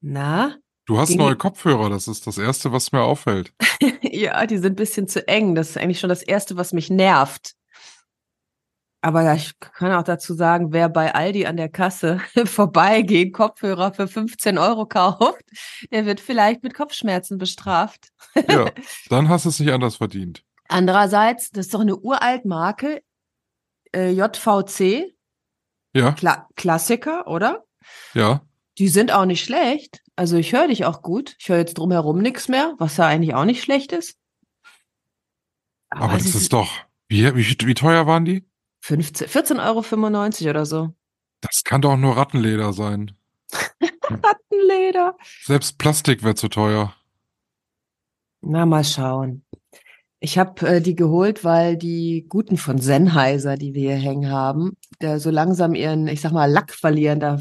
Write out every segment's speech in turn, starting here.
Na? du hast neue Kopfhörer, das ist das Erste, was mir auffällt. ja, die sind ein bisschen zu eng. Das ist eigentlich schon das Erste, was mich nervt. Aber ich kann auch dazu sagen, wer bei Aldi an der Kasse vorbeigeht, Kopfhörer für 15 Euro kauft, der wird vielleicht mit Kopfschmerzen bestraft. Ja, dann hast du es nicht anders verdient. Andererseits, das ist doch eine uralt Marke, äh, JVC, Ja, Kla Klassiker, oder? ja. Die sind auch nicht schlecht. Also ich höre dich auch gut. Ich höre jetzt drumherum nichts mehr, was ja eigentlich auch nicht schlecht ist. Aber das sie ist doch. Wie, wie, wie teuer waren die? 15, 14,95 Euro oder so. Das kann doch nur Rattenleder sein. Rattenleder. Selbst Plastik wäre zu teuer. Na, mal schauen. Ich habe äh, die geholt, weil die guten von Sennheiser, die wir hier hängen haben, der so langsam ihren, ich sag mal, Lack verlieren. Da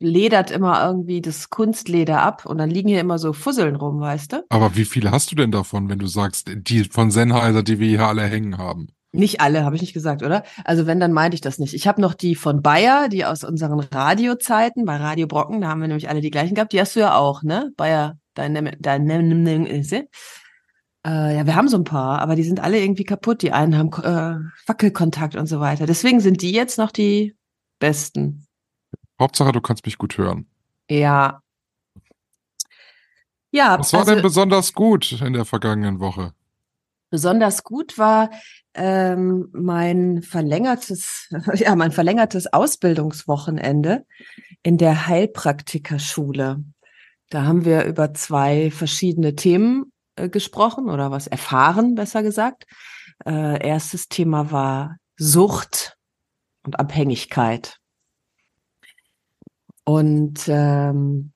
ledert immer irgendwie das Kunstleder ab und dann liegen hier immer so Fusseln rum, weißt du? Aber wie viele hast du denn davon, wenn du sagst, die von Sennheiser, die wir hier alle hängen haben? Nicht alle, habe ich nicht gesagt, oder? Also wenn, dann meinte ich das nicht. Ich habe noch die von Bayer, die aus unseren Radiozeiten, bei Radio Brocken, da haben wir nämlich alle die gleichen gehabt. Die hast du ja auch, ne? Bayer, dein, dein, äh, ja, wir haben so ein paar, aber die sind alle irgendwie kaputt. Die einen haben äh, Wackelkontakt und so weiter. Deswegen sind die jetzt noch die besten. Hauptsache, du kannst mich gut hören. Ja. Ja, Was war also denn besonders gut in der vergangenen Woche? besonders gut war ähm, mein verlängertes, ja, mein verlängertes Ausbildungswochenende in der Heilpraktikerschule. Da haben wir über zwei verschiedene Themen äh, gesprochen oder was erfahren, besser gesagt. Äh, erstes Thema war Sucht und Abhängigkeit. Und ähm,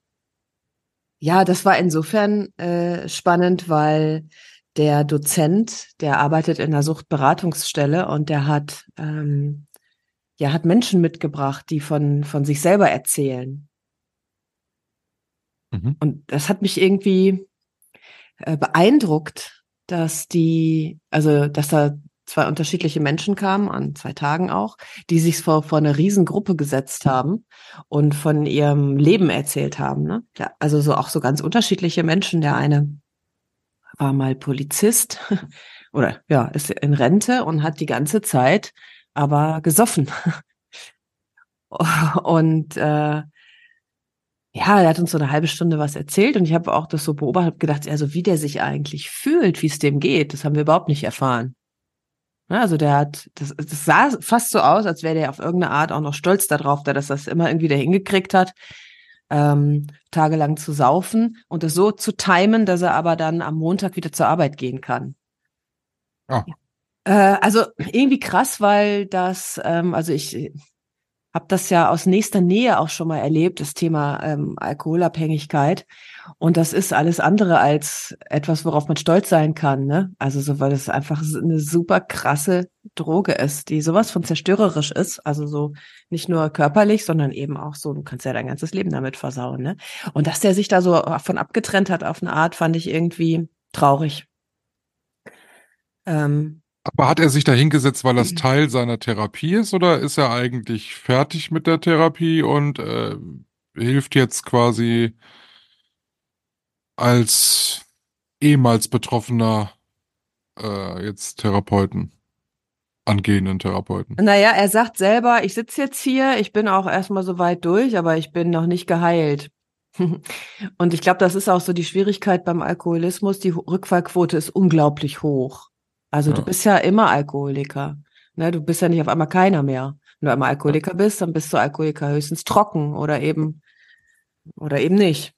ja, das war insofern äh, spannend, weil der Dozent, der arbeitet in einer Suchtberatungsstelle und der hat ähm, ja hat Menschen mitgebracht, die von von sich selber erzählen. Mhm. Und das hat mich irgendwie äh, beeindruckt, dass die, also dass da zwei unterschiedliche Menschen kamen, an zwei Tagen auch, die sich vor, vor eine Riesengruppe gesetzt haben und von ihrem Leben erzählt haben. Ne? Ja, also so auch so ganz unterschiedliche Menschen. Der eine war mal Polizist oder ja, ist in Rente und hat die ganze Zeit aber gesoffen. Und äh, ja, er hat uns so eine halbe Stunde was erzählt und ich habe auch das so beobachtet, gedacht, also wie der sich eigentlich fühlt, wie es dem geht, das haben wir überhaupt nicht erfahren. Ja, also der hat, das, das sah fast so aus, als wäre der auf irgendeine Art auch noch stolz darauf, dass das immer irgendwie da hingekriegt hat, ähm, tagelang zu saufen und das so zu timen, dass er aber dann am Montag wieder zur Arbeit gehen kann. Ah. Äh, also irgendwie krass, weil das, ähm, also ich habe das ja aus nächster Nähe auch schon mal erlebt, das Thema ähm, Alkoholabhängigkeit. Und das ist alles andere als etwas, worauf man stolz sein kann. Ne? Also so, weil es einfach eine super krasse Droge ist, die sowas von zerstörerisch ist. Also so nicht nur körperlich, sondern eben auch so, du kannst ja dein ganzes Leben damit versauen. Ne? Und dass der sich da so von abgetrennt hat auf eine Art, fand ich irgendwie traurig. Ähm, Aber hat er sich da hingesetzt, weil das Mhm. Teil seiner Therapie ist, oder ist er eigentlich fertig mit der Therapie und äh, hilft jetzt quasi als ehemals Betroffener äh, jetzt Therapeuten, angehenden Therapeuten? Naja, er sagt selber, ich sitze jetzt hier, ich bin auch erstmal so weit durch, aber ich bin noch nicht geheilt. Und ich glaube, das ist auch so die Schwierigkeit beim Alkoholismus. Die Rückfallquote ist unglaublich hoch. Also Ja. du bist ja immer Alkoholiker. Ne, du bist ja nicht auf einmal keiner mehr. Wenn du einmal Alkoholiker bist, dann bist du Alkoholiker höchstens trocken oder eben oder eben nicht.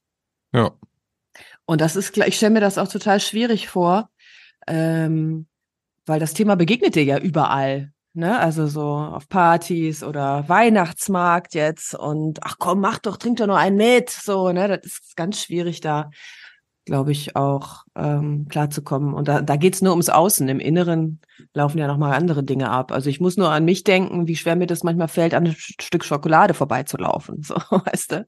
Ja. Und das ist, ich stelle mir das auch total schwierig vor, ähm, weil das Thema begegnet dir ja überall. ne? Also so auf Partys oder Weihnachtsmarkt jetzt und ach komm, mach doch, trink doch noch einen mit, so, ne? Das ist ganz schwierig da, glaube ich, auch ähm, klarzukommen. Und da, da geht's nur ums Außen. Im Inneren laufen ja nochmal andere Dinge ab. Also ich muss nur an mich denken, wie schwer mir das manchmal fällt, an ein Stück Schokolade vorbeizulaufen, so, weißt du?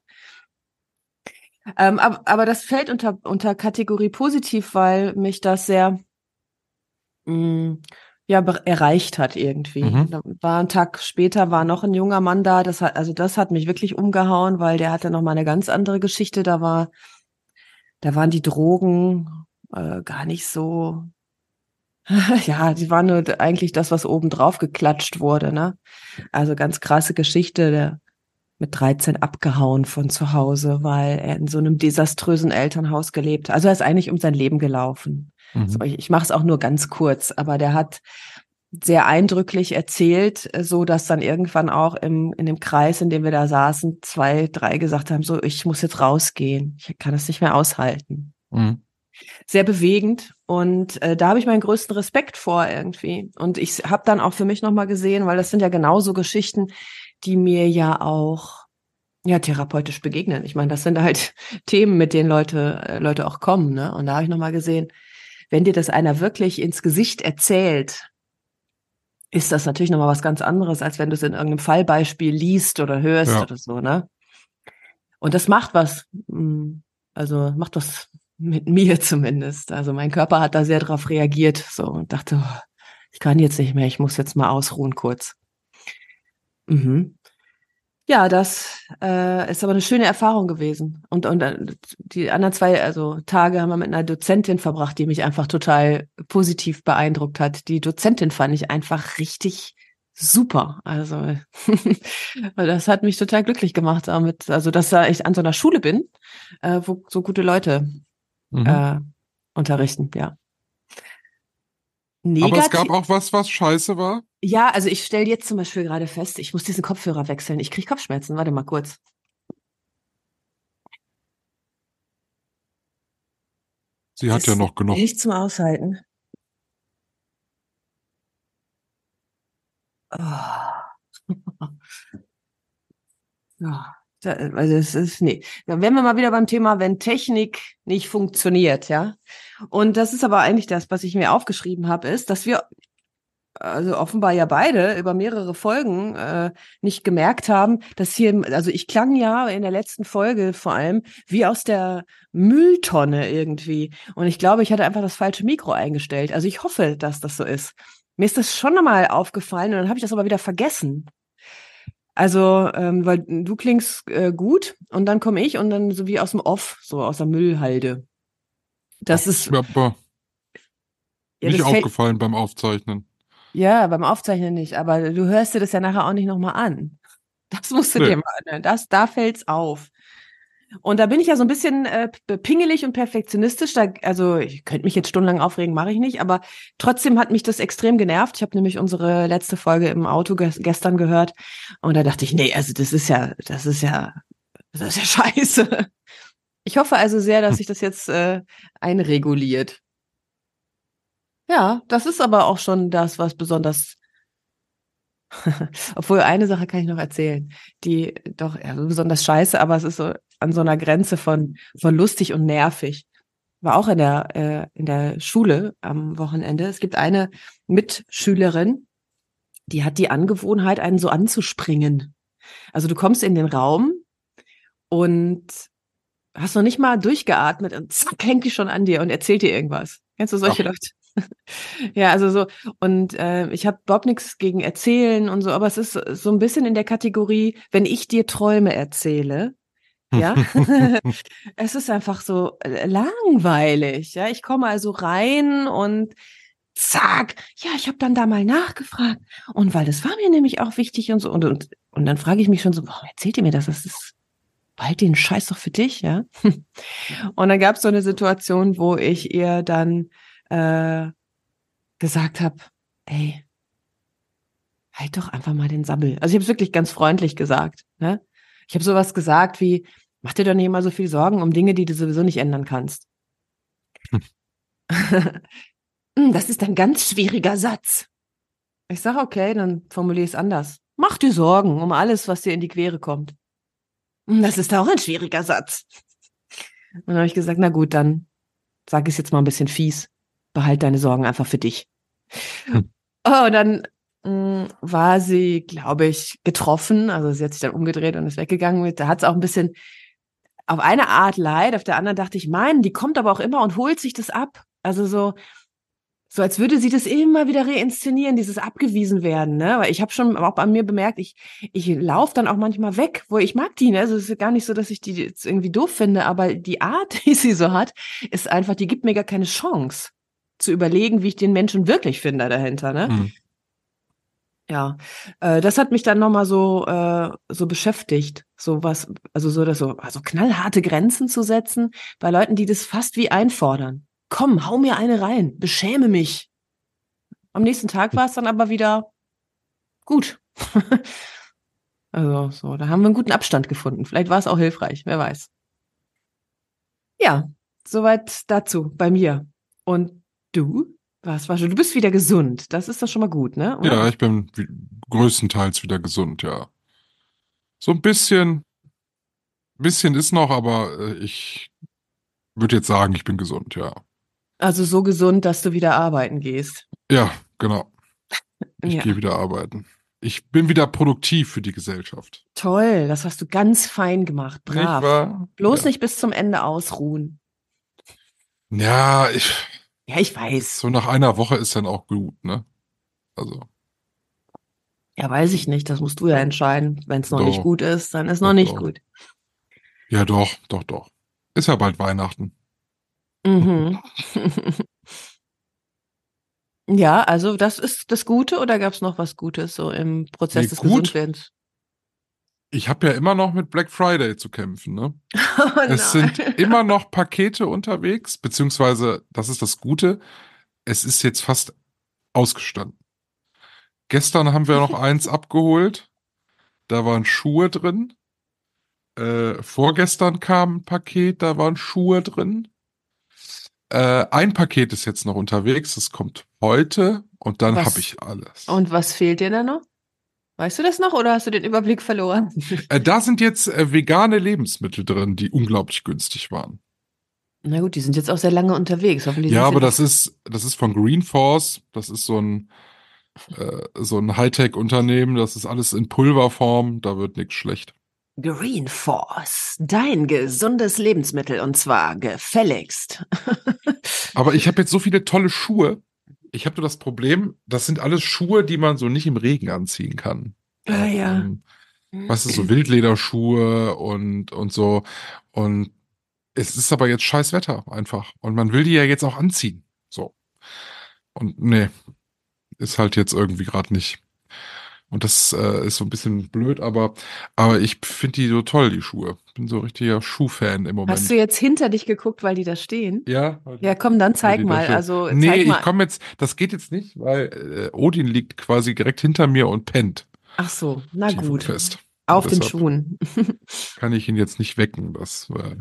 Ähm, aber, aber das fällt unter, unter Kategorie positiv, weil mich das sehr mh, mm, ja erreicht hat irgendwie. Mhm. Da war ein Tag später war noch ein junger Mann da, das hat also das hat mich wirklich umgehauen, weil der hatte noch mal eine ganz andere Geschichte, da war da waren die Drogen äh, gar nicht so ja, die waren nur eigentlich das, was oben drauf geklatscht wurde, ne? Also ganz krasse Geschichte, der mit 13 abgehauen von zu Hause, weil er in so einem desaströsen Elternhaus gelebt hat. Also er ist eigentlich um sein Leben gelaufen. Mhm. So, ich ich mache es auch nur ganz kurz, aber der hat sehr eindrücklich erzählt, so dass dann irgendwann auch im, in dem Kreis, in dem wir da saßen, zwei, drei gesagt haben, so, ich muss jetzt rausgehen. Ich kann das nicht mehr aushalten. Mhm. Sehr bewegend und äh, da habe ich meinen größten Respekt vor irgendwie. Und ich habe dann auch für mich nochmal gesehen, weil das sind ja genauso Geschichten, die mir ja auch ja therapeutisch begegnen. Ich meine, das sind halt Themen, mit denen Leute äh, Leute auch kommen, ne? Und da habe ich noch mal gesehen, wenn dir das einer wirklich ins Gesicht erzählt, ist das natürlich noch mal was ganz anderes, als wenn du es in irgendeinem Fallbeispiel liest oder hörst ja. oder so, ne? Und das macht was, hm, also macht was mit mir zumindest. Also mein Körper hat da sehr drauf reagiert, so und dachte, oh, ich kann jetzt nicht mehr, ich muss jetzt mal ausruhen kurz. Mhm. Ja, das äh, ist aber eine schöne Erfahrung gewesen. Und, und äh, die anderen zwei also Tage haben wir mit einer Dozentin verbracht, die mich einfach total positiv beeindruckt hat. Die Dozentin fand ich einfach richtig super. Also das hat mich total glücklich gemacht damit, also dass da ich an so einer Schule bin, äh, wo so gute Leute mhm. äh, unterrichten, ja. Negativ. Aber es gab auch was, was scheiße war? Ja, also ich stelle jetzt zum Beispiel gerade fest, ich muss diesen Kopfhörer wechseln. Ich kriege Kopfschmerzen. Warte mal kurz. Sie hat ja noch genug. Nicht zum Aushalten. Oh. ja, also es ist, nee. Dann wären wir mal wieder beim Thema, wenn Technik nicht funktioniert, ja. Und das ist aber eigentlich das, was ich mir aufgeschrieben habe, ist, dass wir also offenbar ja beide über mehrere Folgen äh, nicht gemerkt haben, dass hier, also ich klang ja in der letzten Folge vor allem wie aus der Mülltonne irgendwie. Und ich glaube, ich hatte einfach das falsche Mikro eingestellt. Also ich hoffe, dass das so ist. Mir ist das schon nochmal aufgefallen und dann habe ich das aber wieder vergessen. Also, ähm, weil du klingst äh, gut und dann komme ich und dann so wie aus dem Off, so aus der Müllhalde. Das ist. Aber ja, nicht aufgefallen beim Aufzeichnen. Ja, beim Aufzeichnen nicht, aber du hörst dir das ja nachher auch nicht nochmal an. Das musst du nee. dir mal anhören. Das, da fällt's auf. Und da bin ich ja so ein bisschen äh, pingelig und perfektionistisch. Da, also ich könnte mich jetzt stundenlang aufregen, mache ich nicht, aber trotzdem hat mich das extrem genervt. Ich habe nämlich unsere letzte Folge im Auto ge gestern gehört und da dachte ich, nee, also das ist ja, das ist ja, das ist ja scheiße. Ich hoffe also sehr, dass sich das jetzt äh, einreguliert. Ja, das ist aber auch schon das, was besonders Obwohl eine Sache kann ich noch erzählen, die doch ja, besonders scheiße, aber es ist so an so einer Grenze von, von lustig und nervig. War auch in der, äh, in der Schule am Wochenende. Es gibt eine Mitschülerin, die hat die Angewohnheit, einen so anzuspringen. Also du kommst in den Raum und hast noch nicht mal durchgeatmet und zack, hängt die schon an dir und erzählt dir irgendwas. Kennst du solche Ach. Leute? Ja, also so, und äh, ich habe überhaupt nichts gegen erzählen und so, aber es ist so ein bisschen in der Kategorie, wenn ich dir Träume erzähle, ja, es ist einfach so äh, langweilig. Ja, ich komme also rein und zack, ja, ich habe dann da mal nachgefragt und weil das war mir nämlich auch wichtig und so und und, und dann frage ich mich schon so, warum erzählt ihr mir das? Das ist bald den Scheiß doch für dich, ja. und dann gab es so eine Situation, wo ich ihr dann äh, gesagt habe, ey, halt doch einfach mal den Sabbel. Also ich habe es wirklich ganz freundlich gesagt. Ne? Ich habe sowas gesagt wie, mach dir doch nicht immer so viel Sorgen um Dinge, die du sowieso nicht ändern kannst. Hm. das ist ein ganz schwieriger Satz. Ich sage, okay, dann formuliere ich es anders. Mach dir Sorgen um alles, was dir in die Quere kommt. Hm, Das ist auch ein schwieriger Satz. Und dann habe ich gesagt, na gut, dann sag ich es jetzt mal ein bisschen fies. Behalt deine Sorgen einfach für dich. Hm. Oh, und dann mh, war sie, glaube ich, getroffen. Also sie hat sich dann umgedreht und ist weggegangen. Da hat es auch ein bisschen auf eine Art leid, auf der anderen dachte ich, mein, die kommt aber auch immer und holt sich das ab. Also so, so als würde sie das immer wieder reinszenieren, dieses abgewiesen werden, ne? Weil ich habe schon auch bei mir bemerkt, ich ich laufe dann auch manchmal weg, wo ich mag die, ne? Also es ist gar nicht so, dass ich die jetzt irgendwie doof finde, aber die Art, die sie so hat, ist einfach, die gibt mir gar keine Chance zu überlegen, wie ich den Menschen wirklich finde dahinter, ne? Hm. Ja, äh, das hat mich dann nochmal so, äh, so beschäftigt, so was, also so, das so, also knallharte Grenzen zu setzen bei Leuten, die das fast wie einfordern. Komm, hau mir eine rein, beschäme mich. Am nächsten Tag war es dann aber wieder gut. also so, da haben wir einen guten Abstand gefunden. Vielleicht war es auch hilfreich, wer weiß. Ja, soweit dazu bei mir. Und du? Was war schon? Du bist wieder gesund. Das ist doch schon mal gut, ne? Oder? Ja, ich bin wie- größtenteils wieder gesund, ja. So ein bisschen, bisschen ist noch, aber äh, ich würde jetzt sagen, ich bin gesund, ja. Also so gesund, dass du wieder arbeiten gehst. Ja, genau. Ich Ja. gehe wieder arbeiten. Ich bin wieder produktiv für die Gesellschaft. Toll, das hast du ganz fein gemacht. Brav. wahr? Bloß ja. nicht bis zum Ende ausruhen. Ja, ich, Ja, ich weiß. so nach einer Woche ist dann auch gut, ne? Also, Ja, weiß ich nicht. Das musst du ja entscheiden. Wenn es noch Doch. nicht gut ist, dann ist noch Doch, nicht doch. gut. ja doch, doch, doch. Ist ja bald Weihnachten. Mhm. ja, also das ist das Gute oder gab es noch was Gutes so im Prozess Nee, des gut. Gesundwerdens? Ich habe ja immer noch mit Black Friday zu kämpfen, ne? Oh Es sind immer noch Pakete unterwegs, beziehungsweise, das ist das Gute, es ist jetzt fast ausgestanden. Gestern haben wir noch eins abgeholt, da waren Schuhe drin. Äh, vorgestern kam ein Paket, da waren Schuhe drin. Äh, ein Paket ist jetzt noch unterwegs, das kommt heute und dann habe ich alles. Und was fehlt dir da noch? Weißt du das noch oder hast du den Überblick verloren? Äh, da sind jetzt äh, vegane Lebensmittel drin, die unglaublich günstig waren. Na gut, die sind jetzt auch sehr lange unterwegs. Hoffentlich Ja, aber das ist, das ist von Green Force. Das ist so ein, äh, so ein Hightech-Unternehmen. Das ist alles in Pulverform. Da wird nichts schlecht. Green Force, dein gesundes Lebensmittel und zwar gefälligst. Aber ich habe jetzt so viele tolle Schuhe. Ich habe nur das Problem, das sind alles Schuhe, die man so nicht im Regen anziehen kann. Ah, ja. Ähm, weißt du, so Wildlederschuhe und, und so. Und es ist aber jetzt scheiß Wetter einfach. Und man will die ja jetzt auch anziehen. So. Und nee, ist halt jetzt irgendwie gerade nicht. Und das äh, ist so ein bisschen blöd, aber, aber ich finde die so toll, die Schuhe. Bin so richtiger Schuhfan im Moment. Hast du jetzt hinter dich geguckt, weil die da stehen? ja? Ja, komm, dann Weil zeig mal. Also nee, zeig mal. ich komme jetzt, das geht jetzt nicht, weil äh, Odin liegt quasi direkt hinter mir und pennt. Ach so, na gut. Fest. Auf den Schuhen. Kann ich ihn jetzt nicht wecken. Das, äh,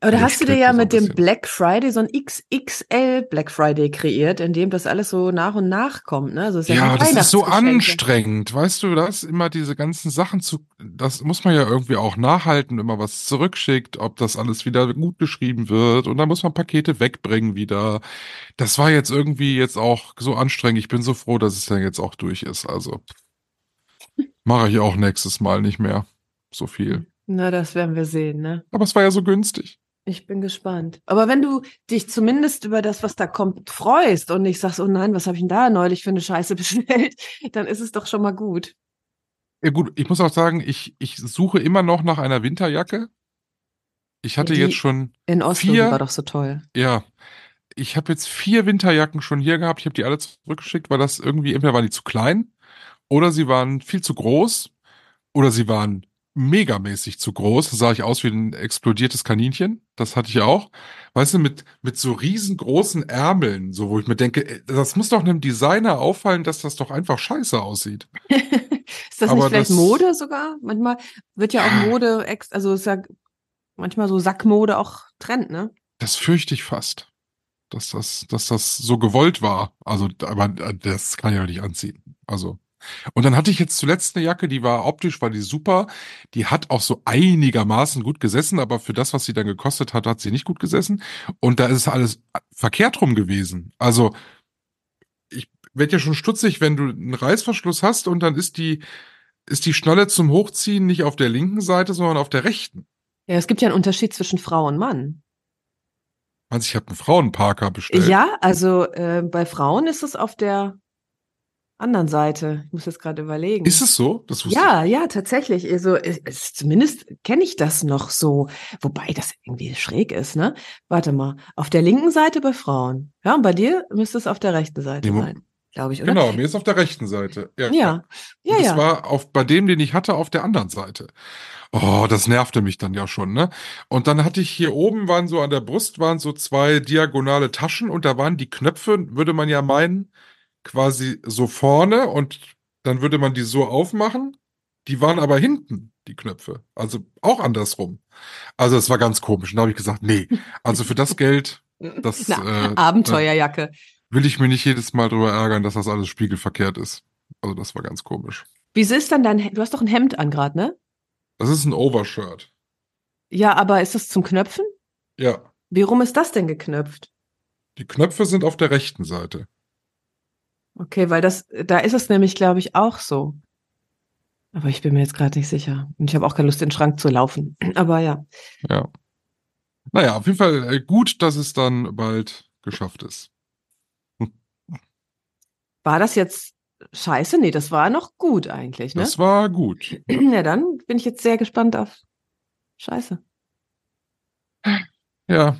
Aber da Ja, hast du dir ja mit dem. Black Friday so ein XXL Black Friday kreiert, in dem das alles so nach und nach kommt. Ne? Also ist ja, ja, das ist so anstrengend. Weißt du, das immer diese ganzen Sachen zu, das muss man ja irgendwie auch nachhalten, wenn man was zurückschickt, ob das alles wieder gut geschrieben wird. Und dann muss man Pakete wegbringen wieder. Das war jetzt irgendwie jetzt auch so anstrengend. Ich bin so froh, dass es dann jetzt auch durch ist. Also mache ich auch nächstes Mal nicht mehr so viel. Na, das werden wir sehen, ne? Aber es war ja so günstig. Ich bin gespannt. Aber wenn du dich zumindest über das, was da kommt, freust und nicht sagst, oh nein, was habe ich denn da neulich für eine Scheiße bestellt, dann ist es doch schon mal gut. Ja gut, ich muss auch sagen, ich, ich suche immer noch nach einer Winterjacke. Ich hatte Die- jetzt schon, In Oslo, Vier- war doch so toll. ja, ich habe jetzt vier Winterjacken schon hier gehabt. Ich habe die alle zurückgeschickt, weil das irgendwie, entweder waren die zu klein oder sie waren viel zu groß oder sie waren megamäßig zu groß. Da sah ich aus wie ein explodiertes Kaninchen. Das hatte ich auch. Weißt du, mit, mit so riesengroßen Ärmeln, so wo ich mir denke, ey, das muss doch einem Designer auffallen, dass das doch einfach scheiße aussieht. ist das Aber nicht vielleicht das- Mode sogar? Manchmal wird ja auch Ja. Mode, also ist ja manchmal so Sackmode auch Trend, ne? Das fürchte ich fast. Dass das, dass das so gewollt war. Also, aber das kann ich doch nicht anziehen. Also. Und dann hatte ich jetzt zuletzt eine Jacke, die war optisch, war die super. Die hat auch so einigermaßen gut gesessen, aber für das, was sie dann gekostet hat, hat sie nicht gut gesessen. Und da ist alles verkehrt rum gewesen. Also, ich werde ja schon stutzig, wenn du einen Reißverschluss hast und dann ist die, ist die Schnalle zum Hochziehen nicht auf der linken Seite, sondern auf der rechten. Ja, es gibt ja einen Unterschied zwischen Frau und Mann. Meinst du, ich habe einen Frauenparker bestellt? Ja, also äh, bei Frauen ist es auf der anderen Seite. Ich muss jetzt gerade überlegen. Ist es so? Das wusste ja, ja, tatsächlich. Also es, es, zumindest kenne ich das noch so, wobei das irgendwie schräg ist, ne? Warte mal, auf der linken Seite bei Frauen. Ja, und bei dir müsste es auf der rechten Seite mo- sein, glaube ich, ich. oder? Genau, mir ist auf der rechten Seite. Ja, Ja, ja, Und ja. das war auf, bei dem, den ich hatte, auf der anderen Seite. Oh, das nervte mich dann ja schon, ne? Und dann hatte ich hier oben waren so an der Brust waren so zwei diagonale Taschen und da waren die Knöpfe, würde man ja meinen, quasi so vorne und dann würde man die so aufmachen. Die waren aber hinten, die Knöpfe. Also auch andersrum. Also es war ganz komisch. Und da habe ich gesagt, nee, also für das Geld, das Eine äh, Abenteuerjacke. will ich mich nicht jedes Mal drüber ärgern, dass das alles spiegelverkehrt ist. Also das war ganz komisch. Wieso ist dann dein, du hast doch ein Hemd an gerade, ne? Das ist ein Overshirt. Ja, aber ist das zum Knöpfen? Ja, Wie rum ist das denn geknöpft? die Knöpfe sind auf der rechten Seite. Okay, weil das, da ist es nämlich, glaube ich, auch so. Aber ich bin mir jetzt gerade nicht sicher. Und ich habe auch keine Lust, in den Schrank zu laufen. Aber ja. Ja. Naja, auf jeden Fall äh, gut, dass es dann bald geschafft ist. War das jetzt scheiße? Nee, das war noch gut eigentlich, ne? Das war gut. Ja, dann bin ich jetzt sehr gespannt auf Scheiße. Ja,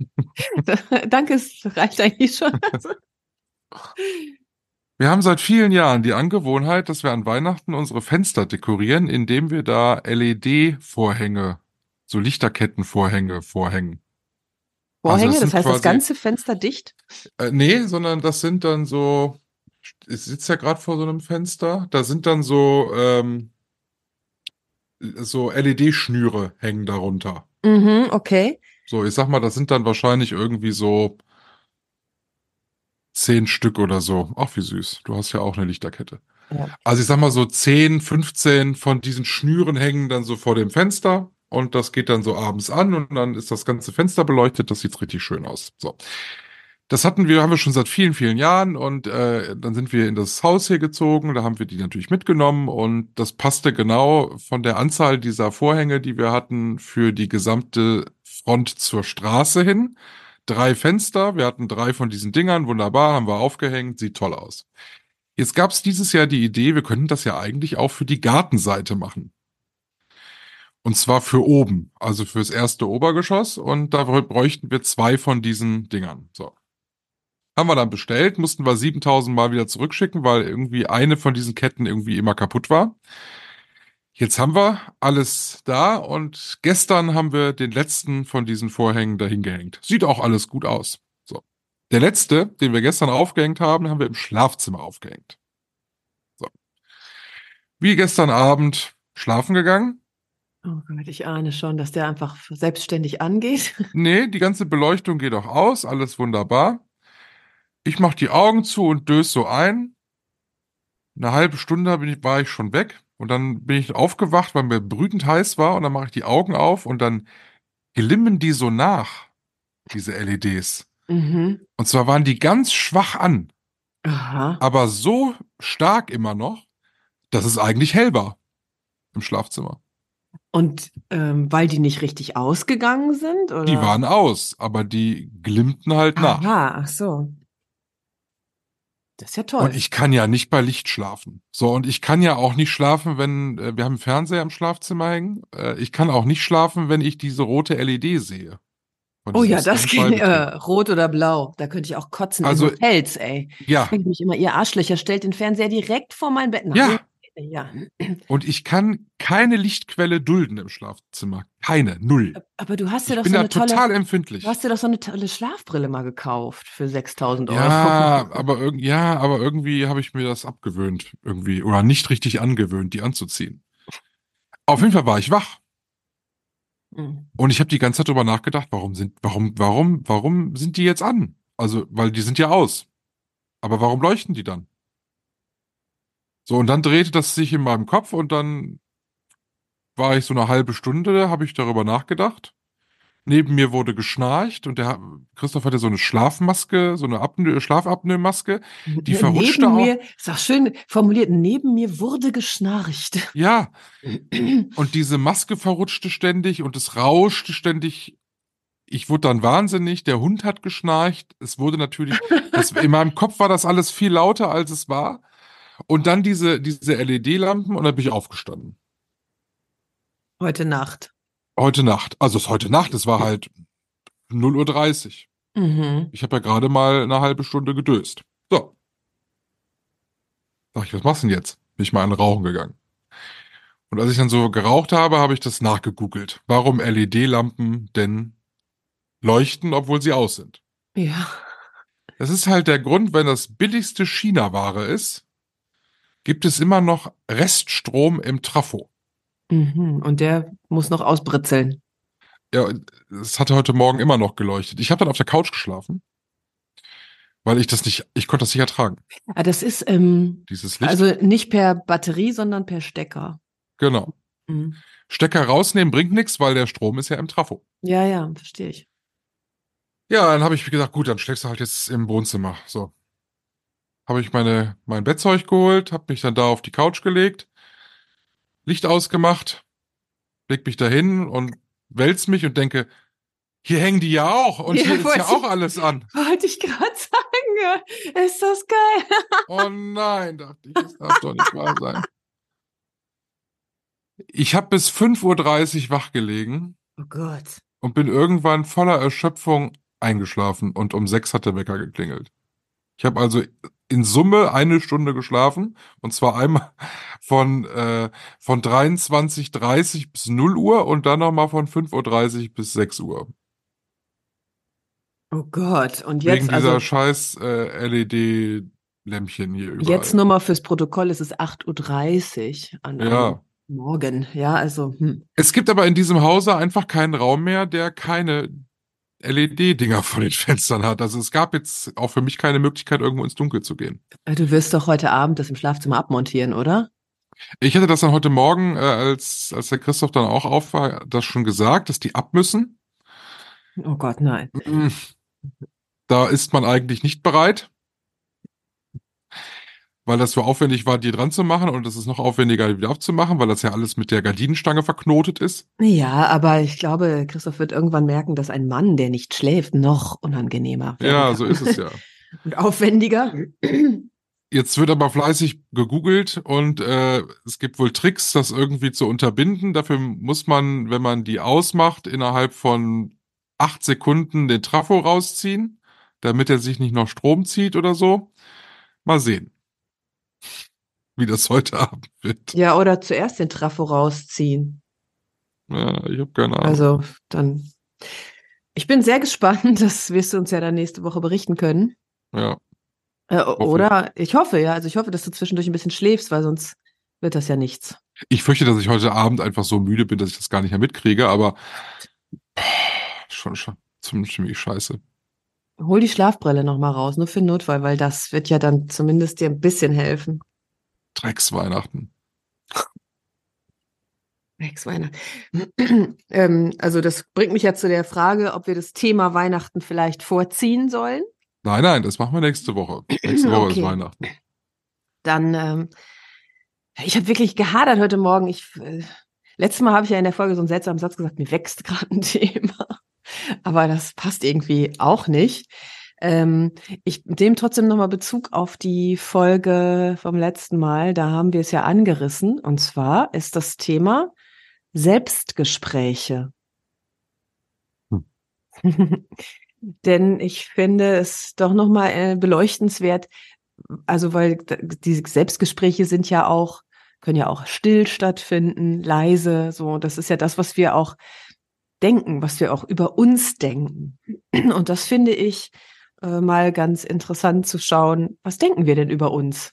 Danke, es reicht eigentlich schon. wir haben seit vielen Jahren die Angewohnheit, dass wir an Weihnachten unsere Fenster dekorieren, indem wir da LED-Vorhänge, so Lichterkettenvorhänge vorhängen. Vorhänge, Also das sind heißt, das quasi- ganze Fenster dicht? Äh, nee, sondern das sind dann so, ich sitze ja gerade vor so einem Fenster, da sind dann so, ähm, so LED-Schnüre hängen darunter. Mhm, okay. So, ich sag mal, das sind dann wahrscheinlich irgendwie so zehn Stück oder so. Ach, wie süß. Du hast ja auch eine Lichterkette. Ja. Also ich sag mal so 10, 15 von diesen Schnüren hängen dann so vor dem Fenster und das geht dann so abends an und dann ist das ganze Fenster beleuchtet. Das sieht richtig schön aus. So. Das hatten wir, haben wir schon seit vielen, vielen Jahren und äh, dann sind wir in das Haus hier gezogen. Da haben wir die natürlich mitgenommen und das passte genau von der Anzahl dieser Vorhänge, die wir hatten, für die gesamte Front zur Straße hin. Drei Fenster, wir hatten drei von diesen Dingern, wunderbar, haben wir aufgehängt, sieht toll aus. Jetzt gab es dieses Jahr die Idee, wir könnten das ja eigentlich auch für die Gartenseite machen. Und zwar für oben, also fürs erste Obergeschoss. Und da bräuchten wir zwei von diesen Dingern. So. Haben wir dann bestellt, mussten wir 7000 Mal wieder zurückschicken, weil irgendwie eine von diesen Ketten irgendwie immer kaputt war. Jetzt haben wir alles da und gestern haben wir den letzten von diesen Vorhängen dahin gehängt. Sieht auch alles gut aus. So. Der letzte, den wir gestern aufgehängt haben, haben wir im Schlafzimmer aufgehängt. So. Wie gestern Abend schlafen gegangen. Oh Gott, ich ahne schon, dass der einfach selbstständig angeht. Nee, die ganze Beleuchtung geht auch aus, alles wunderbar. Ich mach die Augen zu und dös so ein. Eine halbe Stunde war ich schon weg und dann bin ich aufgewacht, weil mir brütend heiß war und dann mache ich die Augen auf und dann glimmen die so nach, diese LEDs. Mhm. Und zwar waren die ganz schwach an, Aha. aber so stark immer noch, dass es eigentlich hell war im Schlafzimmer. Und ähm, weil die nicht richtig ausgegangen sind? Oder? Die waren aus, aber die glimmten halt nach. Aha, ach so. Das ist ja toll. Und ich kann ja nicht bei Licht schlafen. So, und ich kann ja auch nicht schlafen, wenn, äh, wir haben einen Fernseher im Schlafzimmer hängen. Äh, ich kann auch nicht schlafen, wenn ich diese rote LED sehe. Oh ja, das geht. Äh, rot oder blau. Da könnte ich auch kotzen Also- in Hotels, ey. Ja, Ich mich immer, ihr Arschlöcher stellt den Fernseher direkt vor mein Bett. Nein. Ja. Ja. und ich kann keine Lichtquelle dulden im Schlafzimmer. Keine, null. Aber du hast dir Ich doch bin so eine tolle, total empfindlich. du hast dir doch so eine tolle Schlafbrille mal gekauft für 6000 Euro. Ja, aber, irg ja, aber irgendwie habe ich mir das abgewöhnt, irgendwie, oder nicht richtig angewöhnt, die anzuziehen. Auf jeden Fall war ich wach. Mhm. Und ich habe die ganze Zeit drüber nachgedacht, warum sind, warum, warum, warum sind die jetzt an? Also, weil die sind ja aus. Aber warum leuchten die dann? So, und dann drehte das sich in meinem Kopf und dann war ich so eine halbe Stunde, habe ich darüber nachgedacht. Neben mir wurde geschnarcht und der Christoph hatte so eine Schlafmaske, so eine Apnoe, Schlafapnoe-Maske. Die verrutschte neben auch. mir, ist auch schön formuliert, neben mir wurde geschnarcht. Ja, und diese Maske verrutschte ständig und es rauschte ständig. Ich wurde dann wahnsinnig, der Hund hat geschnarcht. Es wurde natürlich, das, in meinem Kopf war das alles viel lauter, als es war. Und dann diese, diese LED-Lampen und dann bin ich aufgestanden. Heute Nacht. Heute Nacht. Also es ist heute Nacht, es war halt 0.30 Uhr. Mhm. Ich habe ja gerade mal eine halbe Stunde gedöst. So. Sag ich, was machst du denn jetzt? Bin ich mal an Rauchen gegangen. Und als ich dann so geraucht habe, habe ich das nachgegoogelt. Warum LED-Lampen denn leuchten, obwohl sie aus sind? Ja. Das ist halt der Grund, wenn das billigste China-Ware ist, gibt es immer noch Reststrom im Trafo. Mhm. Und der muss noch ausbritzeln. Ja, es hatte heute Morgen immer noch geleuchtet. Ich habe dann auf der Couch geschlafen, weil ich das nicht, ich konnte das nicht ertragen, Ah, das ist ähm, dieses Licht. also nicht per Batterie, sondern per Stecker. genau. Mhm. Stecker rausnehmen bringt nichts, weil der Strom ist ja im Trafo. Ja, ja, verstehe ich. Ja, dann habe ich gesagt, gut, dann schläfst du halt jetzt im Wohnzimmer. So. Habe ich meine, mein Bettzeug geholt, habe mich dann da auf die Couch gelegt, Licht ausgemacht, leg mich dahin und wälz mich und denke, hier hängen die ja auch und Ja, hier ist ja auch alles an. Wollte ich gerade sagen. Ist das geil? Oh nein, dachte ich, das darf doch nicht wahr sein. Ich habe bis 5.30 Uhr wach gelegen Oh Gott. und bin irgendwann voller Erschöpfung eingeschlafen und um sechs hat der Wecker geklingelt. Ich habe also in Summe eine Stunde geschlafen und zwar einmal von, äh, von 23.30 bis 0 Uhr und dann nochmal von 5.30 Uhr bis 6 Uhr. Oh Gott. Und Wegen jetzt, dieser also scheiß äh, LED-Lämpchen hier überall. jetzt nur mal fürs Protokoll, es ist 8.30 Uhr an Ja. einem Morgen. Ja, also, hm. Es gibt aber in diesem Hause einfach keinen Raum mehr, der keine LED-Dinger vor den Fenstern hat. Also es gab jetzt auch für mich keine Möglichkeit, irgendwo ins Dunkel zu gehen. du wirst doch heute Abend das im Schlafzimmer abmontieren, oder? Ich hatte das dann heute Morgen, äh, als, als der Christoph dann auch auf war, das schon gesagt, dass die ab müssen. Oh Gott, nein. Mm. Da ist man eigentlich nicht bereit, weil das so aufwendig war, die dran zu machen und es ist noch aufwendiger, die wieder aufzumachen, weil das ja alles mit der Gardinenstange verknotet ist. Ja, aber ich glaube, Christoph wird irgendwann merken, dass ein Mann, der nicht schläft, noch unangenehmer werden Ja, so ist es ja. Und aufwendiger. Jetzt wird aber fleißig gegoogelt und äh, es gibt wohl Tricks, das irgendwie zu unterbinden. Dafür muss man, wenn man die ausmacht, innerhalb von acht Sekunden den Trafo rausziehen, damit er sich nicht noch Strom zieht oder so. Mal sehen, wie das heute Abend wird. Ja, oder zuerst den Trafo rausziehen. Ja, ich habe keine Ahnung. Also dann. Ich bin sehr gespannt, das wirst du uns ja dann nächste Woche berichten können. ja. Äh, oder ich hoffe, ja, also ich hoffe, dass du zwischendurch ein bisschen schläfst, weil sonst wird das ja nichts. Ich fürchte, dass ich heute Abend einfach so müde bin, dass ich das gar nicht mehr mitkriege, aber schon, schon ziemlich scheiße. Hol die Schlafbrille nochmal raus, nur für den Notfall, weil das wird ja dann zumindest dir ein bisschen helfen. Drecksweihnachten. Ex Weihnachten. ähm, also das bringt mich ja zu der Frage, ob wir das Thema Weihnachten vielleicht vorziehen sollen. Nein, nein, das machen wir nächste Woche. Nächste Woche Okay. ist Weihnachten. Dann, ähm, ich habe wirklich gehadert heute Morgen. Ich, äh, letztes Mal habe ich ja in der Folge so einen seltsamen Satz gesagt, mir wächst gerade ein Thema. Aber das passt irgendwie auch nicht. Ähm, ich nehme trotzdem nochmal Bezug auf die Folge vom letzten Mal. Da haben wir es ja angerissen. Und zwar ist das Thema Selbstgespräche. Denn ich finde es doch nochmal äh, beleuchtenswert, also weil diese Selbstgespräche sind ja auch, können ja auch still stattfinden, leise, so. Das ist ja das, was wir auch denken, was wir auch über uns denken. Und das finde ich äh, mal ganz interessant zu schauen, was denken wir denn über uns?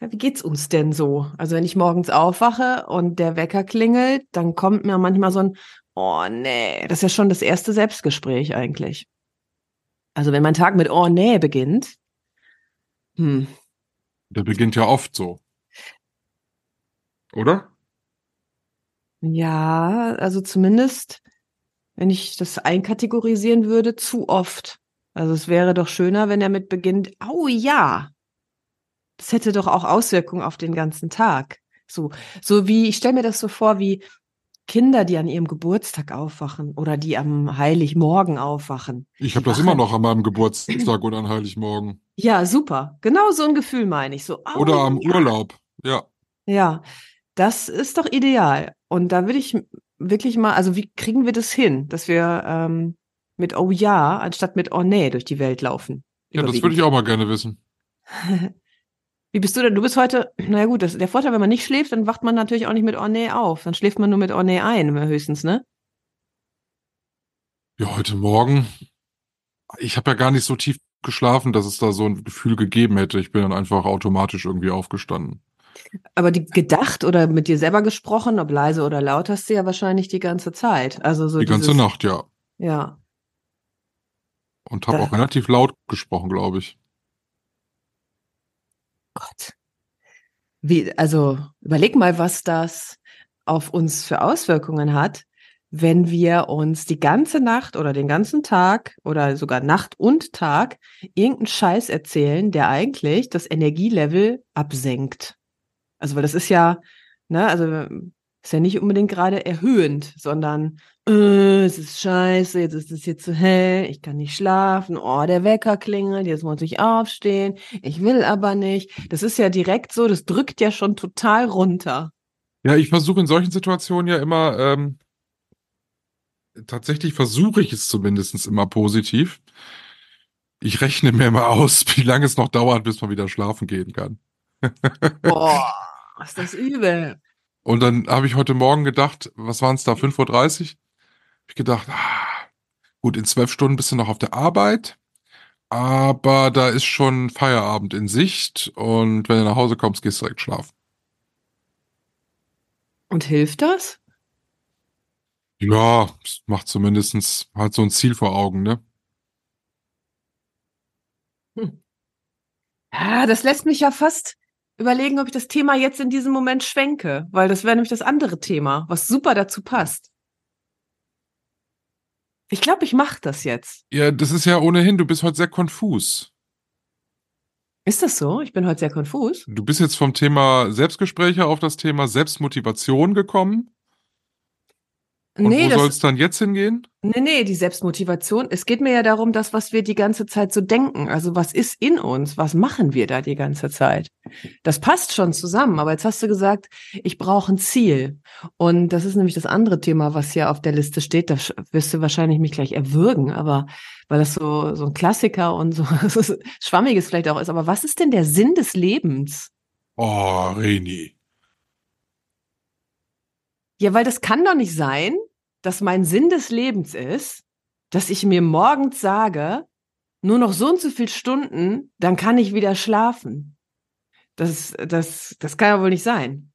Ja, wie geht's uns denn so? Also wenn ich morgens aufwache und der Wecker klingelt, dann kommt mir manchmal so ein, oh nee, das ist ja schon das erste Selbstgespräch eigentlich. Also wenn mein Tag mit oh nee beginnt, hm, Der beginnt ja oft so. Oder? Ja, also zumindest, wenn ich das einkategorisieren würde, zu oft. Also es wäre doch schöner, wenn er mit beginnt, oh ja. Das hätte doch auch Auswirkungen auf den ganzen Tag. So, so wie, ich stelle mir das so vor, wie Kinder, die an ihrem Geburtstag aufwachen oder die am Heiligmorgen aufwachen. Ich habe das immer noch an meinem Geburtstag oder an Heiligmorgen. Ja, super. Genau so ein Gefühl meine ich. So, oh, Oder am ja. Urlaub. Ja. Ja, das ist doch ideal. Und da würde ich wirklich mal, also wie kriegen wir das hin, dass wir ähm, mit Oh ja anstatt mit Oh nee durch die Welt laufen? Ja, das würde ich auch mal gerne wissen. Wie bist du denn? Du bist heute, naja gut, das, der Vorteil, wenn man nicht schläft, dann wacht man natürlich auch nicht mit Oh nee auf. Dann schläft man nur mit Oh nee ein, höchstens, ne? Ja, heute Morgen. Ich habe ja gar nicht so tief geschlafen, dass es da so ein Gefühl gegeben hätte. Ich bin dann einfach automatisch irgendwie aufgestanden. Aber die gedacht oder mit dir selber gesprochen, ob leise oder laut, hast du ja wahrscheinlich die ganze Zeit. Also so Die ganze dieses, Nacht, ja. Ja. Und habe auch relativ laut gesprochen, glaube ich. Gott. Wie, also überleg mal, was das auf uns für Auswirkungen hat, wenn wir uns die ganze Nacht oder den ganzen Tag oder sogar Nacht und Tag irgendeinen Scheiß erzählen, der eigentlich das Energielevel absenkt. Also, weil das ist ja, ne, also ist ja nicht unbedingt gerade erhöhend, sondern äh, es ist scheiße, jetzt ist es hier zu hell, ich kann nicht schlafen, oh, der Wecker klingelt, jetzt muss ich aufstehen, ich will aber nicht. Das ist ja direkt so, das drückt ja schon total runter. Ja, ich versuche in solchen Situationen ja immer, ähm, tatsächlich versuche ich es zumindest immer positiv. Ich rechne mir mal aus, wie lange es noch dauert, bis man wieder schlafen gehen kann. Boah, ist das übel. Und dann habe ich heute Morgen gedacht, was waren es da, 5.30 Uhr? Ich gedacht, ah, gut, in zwölf Stunden bist du noch auf der Arbeit, aber da ist schon Feierabend in Sicht und wenn du nach Hause kommst, gehst du direkt schlafen. Und hilft das? Ja, macht zumindestens halt so ein Ziel vor Augen, ne? Ja, das lässt mich ja fast überlegen, ob ich das Thema jetzt in diesem Moment schwenke, weil das wäre nämlich das andere Thema, was super dazu passt. Ich glaube, ich mache das jetzt. Ja, das ist ja ohnehin, du bist heute sehr konfus. Ist das so? Ich bin heute sehr konfus. Du bist jetzt vom Thema Selbstgespräche auf das Thema Selbstmotivation gekommen. Und nee, wo soll es dann jetzt hingehen? nee, nee, die Selbstmotivation. Es geht mir ja darum, das, was wir die ganze Zeit so denken. Also was ist in uns? Was machen wir da die ganze Zeit? Das passt schon zusammen. Aber jetzt hast du gesagt, ich brauche ein Ziel. Und das ist nämlich das andere Thema, was hier auf der Liste steht. Da wirst du wahrscheinlich mich gleich erwürgen, aber weil das so, so ein Klassiker und so schwammiges vielleicht auch ist. Aber was ist denn der Sinn des Lebens? Oh, Reni. Ja, weil das kann doch nicht sein, dass mein Sinn des Lebens ist, dass ich mir morgens sage, nur noch so und so viel Stunden, dann kann ich wieder schlafen. Das, das, das kann ja wohl nicht sein.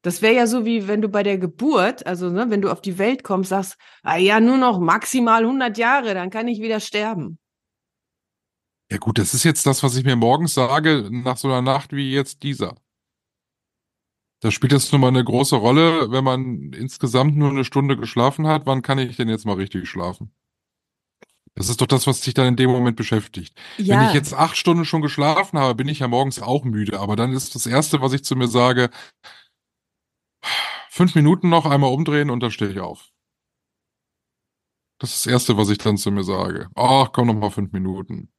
Das wäre ja so wie wenn du bei der Geburt, also ne, wenn du auf die Welt kommst, sagst, ah ja, nur noch maximal 100 Jahre, dann kann ich wieder sterben. Ja gut, das ist jetzt das, was ich mir morgens sage, nach so einer Nacht wie jetzt dieser. Da spielt jetzt nun mal eine große Rolle, wenn man insgesamt nur eine Stunde geschlafen hat, wann kann ich denn jetzt mal richtig schlafen? Das ist doch das, was dich dann in dem Moment beschäftigt. Wenn ich jetzt acht Stunden schon geschlafen habe, bin ich ja morgens auch müde. Aber dann ist das Erste, was ich zu mir sage, fünf Minuten noch einmal umdrehen und dann stehe ich auf. Das ist das Erste, was ich dann zu mir sage. Ach, komm noch mal fünf Minuten.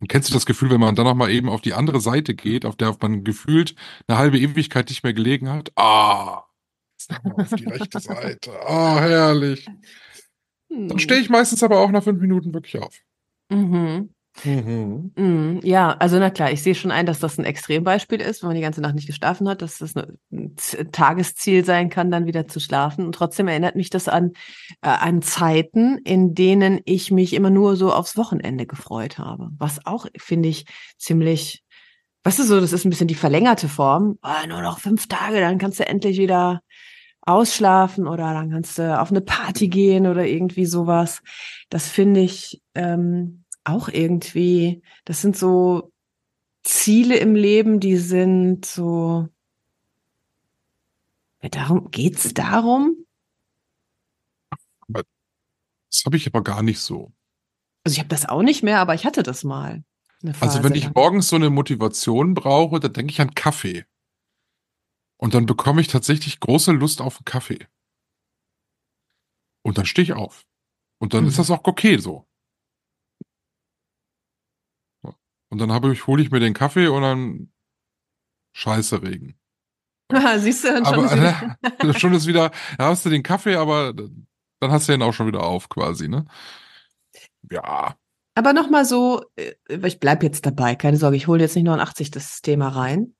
Und kennst du das Gefühl, wenn man dann noch mal eben auf die andere Seite geht, auf der man gefühlt eine halbe Ewigkeit nicht mehr gelegen hat? Ah, auf die rechte Seite. Ah, herrlich. Dann stehe ich meistens aber auch nach fünf Minuten wirklich auf. Mhm. Mhm. Mm, Ja, also na klar, ich sehe schon ein, dass das ein Extrembeispiel ist, wenn man die ganze Nacht nicht geschlafen hat, dass das ein Z- Tagesziel sein kann, dann wieder zu schlafen. Und trotzdem erinnert mich das an, äh, an Zeiten, in denen ich mich immer nur so aufs Wochenende gefreut habe. Was auch, finde ich, ziemlich, weißt du so, das ist ein bisschen die verlängerte Form. Ah, nur noch fünf Tage, dann kannst du endlich wieder ausschlafen oder dann kannst du auf eine Party gehen oder irgendwie sowas. Das finde ich ähm, auch irgendwie, das sind so Ziele im Leben, die sind so, Darum geht's darum? Das habe ich aber gar nicht so. Also ich habe das auch nicht mehr, aber ich hatte das mal. Also wenn ich morgens so eine Motivation brauche, dann denke ich an Kaffee. Und dann bekomme ich tatsächlich große Lust auf einen Kaffee. Und dann stehe ich auf. Und dann Mhm. ist das auch okay so. So. Und dann habe ich, hole ich mir den Kaffee und dann scheiße Regen. Siehst du, dann schon Aber ist wieder- äh, schon ist wieder, da hast du den Kaffee, aber dann hast du ihn auch schon wieder auf quasi, ne? Ja. Aber nochmal so, äh, ich bleib jetzt dabei, keine Sorge, ich hole jetzt nicht 89 das Thema rein.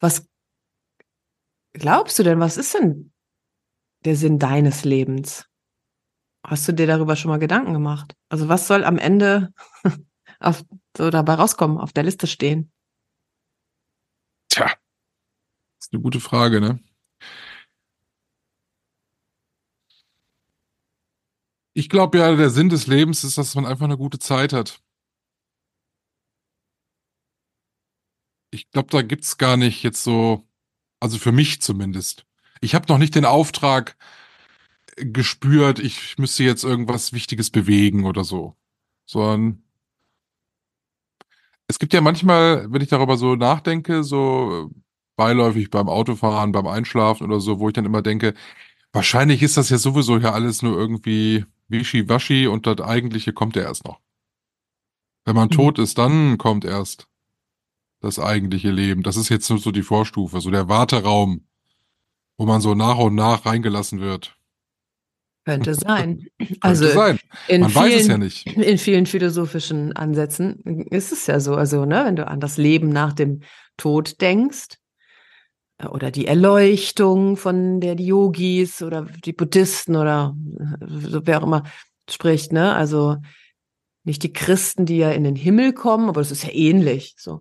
Was glaubst du denn, was ist denn der Sinn deines Lebens? Hast du dir darüber schon mal Gedanken gemacht? Also was soll am Ende auf, so dabei rauskommen, auf der Liste stehen? Tja. Ist eine gute Frage, ne? Ich glaube ja, der Sinn des Lebens ist, dass man einfach eine gute Zeit hat. Ich glaube, da gibt's gar nicht jetzt so, also für mich zumindest. Ich habe noch nicht den Auftrag gespürt, ich müsste jetzt irgendwas Wichtiges bewegen oder so. Sondern es gibt ja manchmal, wenn ich darüber so nachdenke, so beiläufig beim Autofahren, beim Einschlafen oder so, wo ich dann immer denke, wahrscheinlich ist das ja sowieso ja alles nur irgendwie wischiwaschi und das eigentliche kommt ja erst noch. Wenn man Mhm. tot ist, dann kommt erst das eigentliche Leben. Das ist jetzt nur so die Vorstufe, so der Warteraum, wo man so nach und nach reingelassen wird. Könnte sein. Könnte Also sein. in Man vielen, weiß es ja nicht. in vielen philosophischen Ansätzen ist es ja so. Also, ne, wenn du an das Leben nach dem Tod denkst, äh, oder die Erleuchtung, von der die Yogis oder die Buddhisten oder äh, wer auch immer spricht, ne? Also nicht die Christen, die ja in den Himmel kommen, aber das ist ja ähnlich. So,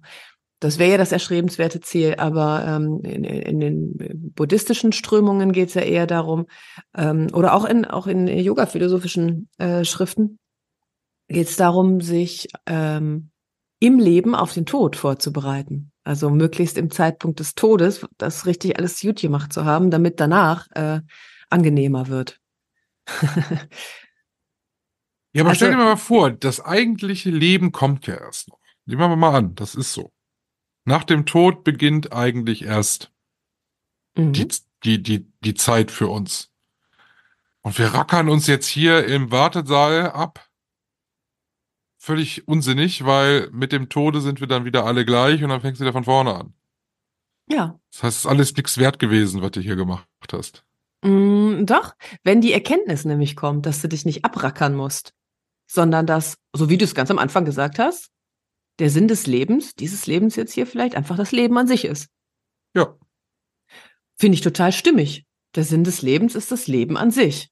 das wäre ja das erstrebenswerte Ziel. Aber ähm, in, in den buddhistischen Strömungen geht es ja eher darum, ähm, oder auch in auch in yoga-philosophischen äh, Schriften geht es darum, sich ähm, im Leben auf den Tod vorzubereiten. Also möglichst im Zeitpunkt des Todes das richtig alles gut gemacht zu haben, damit danach äh, angenehmer wird. Ja, aber Also- stell dir mal vor, das eigentliche Leben kommt ja erst noch. Nehmen wir mal an, das ist so. Nach dem Tod beginnt eigentlich erst Mhm. die, die, die, die Zeit für uns. Und wir rackern uns jetzt hier im Wartesaal ab. Völlig unsinnig, weil mit dem Tode sind wir dann wieder alle gleich und dann fängst du wieder von vorne an. Ja, Das heißt, es ist alles nichts wert gewesen, was du hier gemacht hast. Mm, doch, wenn die Erkenntnis nämlich kommt, dass du dich nicht abrackern musst, sondern dass, so wie du es ganz am Anfang gesagt hast, der Sinn des Lebens, dieses Lebens jetzt hier vielleicht einfach das Leben an sich ist. Ja. Finde ich total stimmig. Der Sinn des Lebens ist das Leben an sich.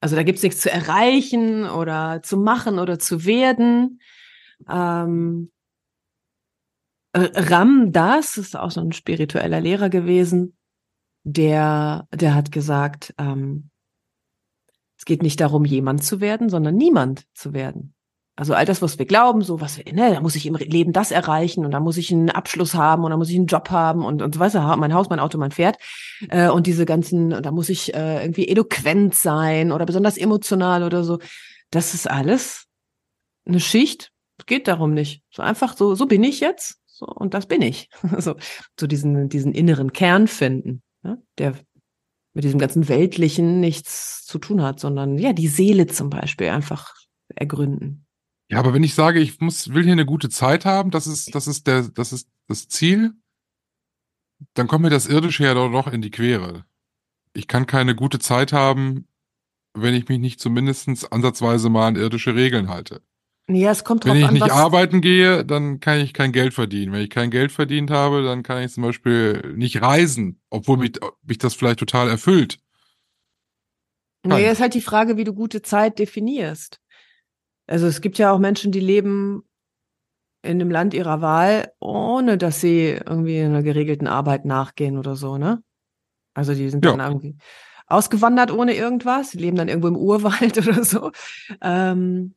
Also da gibt's nichts zu erreichen oder zu machen oder zu werden. Ähm, äh, Ram Das ist auch so ein spiritueller Lehrer gewesen, der, der hat gesagt, ähm, es geht nicht darum, jemand zu werden, sondern niemand zu werden. Also all das, was wir glauben, so was ne, da muss ich im Leben das erreichen und da muss ich einen Abschluss haben und da muss ich einen Job haben und, und so weiter, mein Haus, mein Auto, mein Pferd äh, und diese ganzen, da muss ich äh, irgendwie eloquent sein oder besonders emotional oder so. Das ist alles eine Schicht. Es geht darum nicht. So einfach so, so bin ich jetzt. So, und das bin ich. so, so diesen, diesen inneren Kern finden, ne? der mit diesem ganzen Weltlichen nichts zu tun hat, sondern ja, die Seele zum Beispiel einfach ergründen. Ja, aber wenn ich sage, ich muss, will hier eine gute Zeit haben, das ist, das ist der, das ist das Ziel, dann kommt mir das Irdische ja doch noch in die Quere. Ich kann keine gute Zeit haben, wenn ich mich nicht zumindest ansatzweise mal an irdische Regeln halte. Ja, es kommt drauf Wenn ich an, nicht arbeiten gehe, dann kann ich kein Geld verdienen. Wenn ich kein Geld verdient habe, dann kann ich zum Beispiel nicht reisen, obwohl mich, mich das vielleicht total erfüllt. Naja, ist halt die Frage, wie du gute Zeit definierst. Also es gibt ja auch Menschen, die leben in dem Land ihrer Wahl, ohne dass sie irgendwie einer geregelten Arbeit nachgehen oder so, ne? Also die sind Ja. dann irgendwie ausgewandert ohne irgendwas, die leben dann irgendwo im Urwald oder so. Ähm,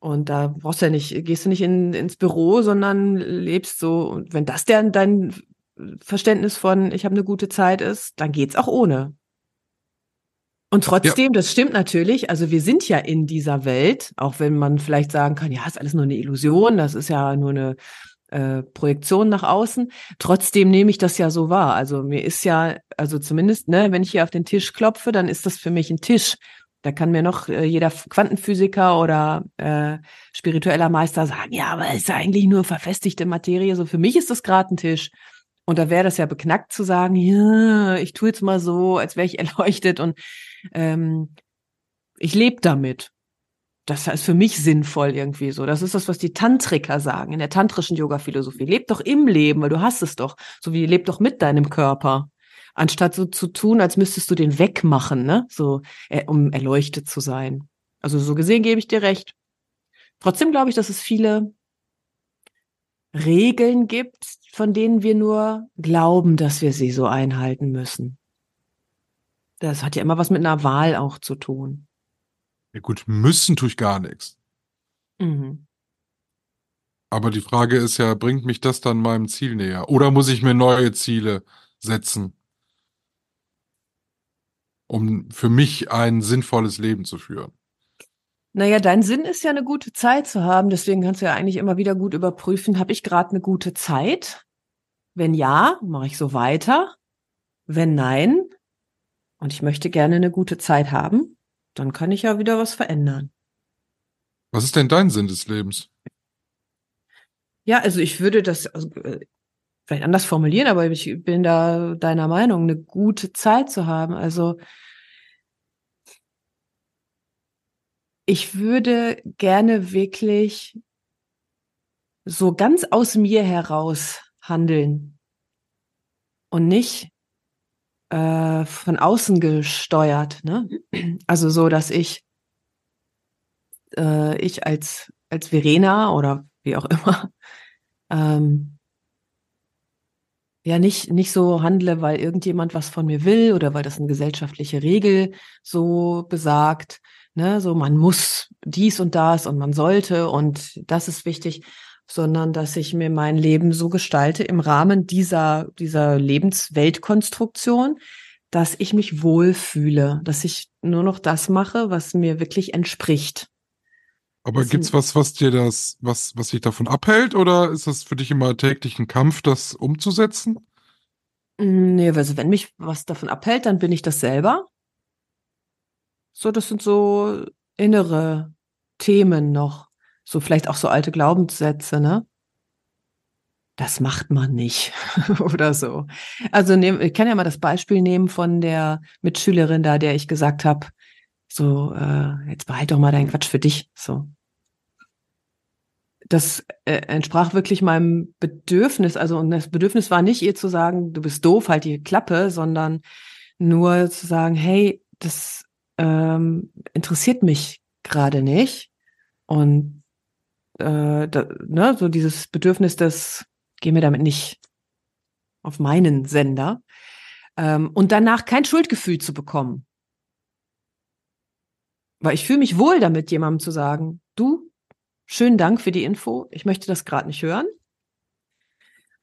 und da brauchst du ja nicht, gehst du nicht in, ins Büro, sondern lebst so, und wenn das der, dein Verständnis von, ich habe eine gute Zeit ist, dann geht's auch ohne. Und trotzdem, ja. das stimmt natürlich, also wir sind ja in dieser Welt, auch wenn man vielleicht sagen kann, ja, ist alles nur eine Illusion, das ist ja nur eine äh, Projektion nach außen. Trotzdem nehme ich das ja so wahr. Also mir ist ja, also zumindest, ne, wenn ich hier auf den Tisch klopfe, dann ist das für mich ein Tisch. Da kann mir noch äh, jeder Quantenphysiker oder äh, spiritueller Meister sagen, ja, aber es ist ja eigentlich nur verfestigte Materie. So für mich ist das gerade ein Tisch. Und da wäre das ja beknackt zu sagen, ja, ich tue jetzt mal so, als wäre ich erleuchtet und ähm, ich lebe damit das ist für mich sinnvoll irgendwie so. Das ist das, was die Tantriker sagen in der tantrischen Yoga-Philosophie. Leb doch im Leben, weil du hast es doch. So wie leb doch mit deinem Körper. Anstatt so zu tun, als müsstest du den wegmachen, ne? So, äh, um erleuchtet zu sein. Also so gesehen gebe ich dir recht. Trotzdem glaube ich, dass es viele Regeln gibt, von denen wir nur glauben, dass wir sie so einhalten müssen. Das hat ja immer was mit einer Wahl auch zu tun. Ja gut, müssen tue ich gar nichts. Mhm. Aber die Frage ist ja, bringt mich das dann meinem Ziel näher? Oder muss ich mir neue Ziele setzen, um für mich ein sinnvolles Leben zu führen? Naja, dein Sinn ist ja eine gute Zeit zu haben. Deswegen kannst du ja eigentlich immer wieder gut überprüfen, habe ich gerade eine gute Zeit? Wenn ja, mache ich so weiter. Wenn nein, und ich möchte gerne eine gute Zeit haben, dann kann ich ja wieder was verändern. Was ist denn dein Sinn des Lebens? Ja, also ich würde das also, äh, vielleicht anders formulieren, aber ich bin da deiner Meinung, eine gute Zeit zu haben. Also ich würde gerne wirklich so ganz aus mir heraus handeln und nicht äh, von außen gesteuert. Ne? Also so, dass ich äh, ich als als Verena oder wie auch immer ähm, ja nicht nicht so handle, weil irgendjemand was von mir will oder weil das eine gesellschaftliche Regel so besagt. Ne, so man muss dies und das und man sollte und das ist wichtig, sondern dass ich mir mein Leben so gestalte im Rahmen dieser, dieser Lebensweltkonstruktion, dass ich mich wohlfühle, dass ich nur noch das mache, was mir wirklich entspricht. Aber das gibt's was, was dir das, was, was dich davon abhält, oder ist das für dich immer täglich ein Kampf, das umzusetzen? Nee, also wenn mich was davon abhält, dann bin ich das selber. So, das sind so innere Themen noch so vielleicht auch so alte Glaubenssätze, ne? Das macht man nicht oder so. Also nehm, ich kann ja mal das Beispiel nehmen von der Mitschülerin da, der ich gesagt habe, so äh, jetzt behalt doch mal deinen Quatsch für dich. So, das äh, entsprach wirklich meinem Bedürfnis. Also und das Bedürfnis war nicht ihr zu sagen, du bist doof, halt die Klappe, sondern nur zu sagen, hey, das ähm, interessiert mich gerade nicht und äh, da, ne, so dieses Bedürfnis des, geh mir damit nicht auf meinen Sender. Ähm, und danach kein Schuldgefühl zu bekommen. Weil ich fühle mich wohl damit, jemandem zu sagen, du, schönen Dank für die Info, ich möchte das gerade nicht hören.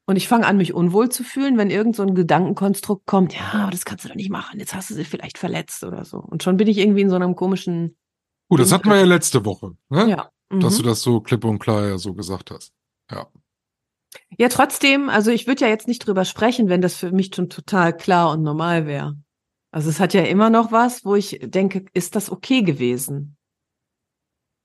Und ich fange an, mich unwohl zu fühlen, wenn irgend so ein Gedankenkonstrukt kommt, ja, das kannst du doch nicht machen, jetzt hast du sie vielleicht verletzt oder so. Und schon bin ich irgendwie in so einem komischen. Gut, das hatten wir ja letzte Woche. Ne? Ja dass du mhm. das so klipp und klar ja so gesagt hast. Ja. Ja, trotzdem, also ich würde ja jetzt nicht drüber sprechen, wenn das für mich schon total klar und normal wäre. Also es hat ja immer noch was, wo ich denke, ist das okay gewesen?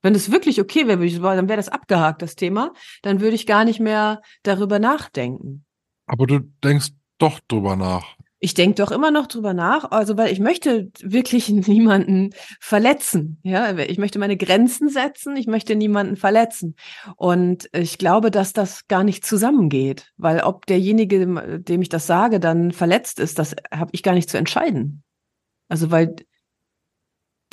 Wenn es wirklich okay wäre, dann wäre das abgehakt, das Thema. Dann würde ich gar nicht mehr darüber nachdenken. Aber du denkst doch drüber nach ich denke doch immer noch drüber nach, also weil ich möchte wirklich niemanden verletzen. Ja, ich möchte meine Grenzen setzen, ich möchte niemanden verletzen. Und ich glaube, dass das gar nicht zusammengeht, weil ob derjenige, dem ich das sage, dann verletzt ist, das habe ich gar nicht zu entscheiden. Also weil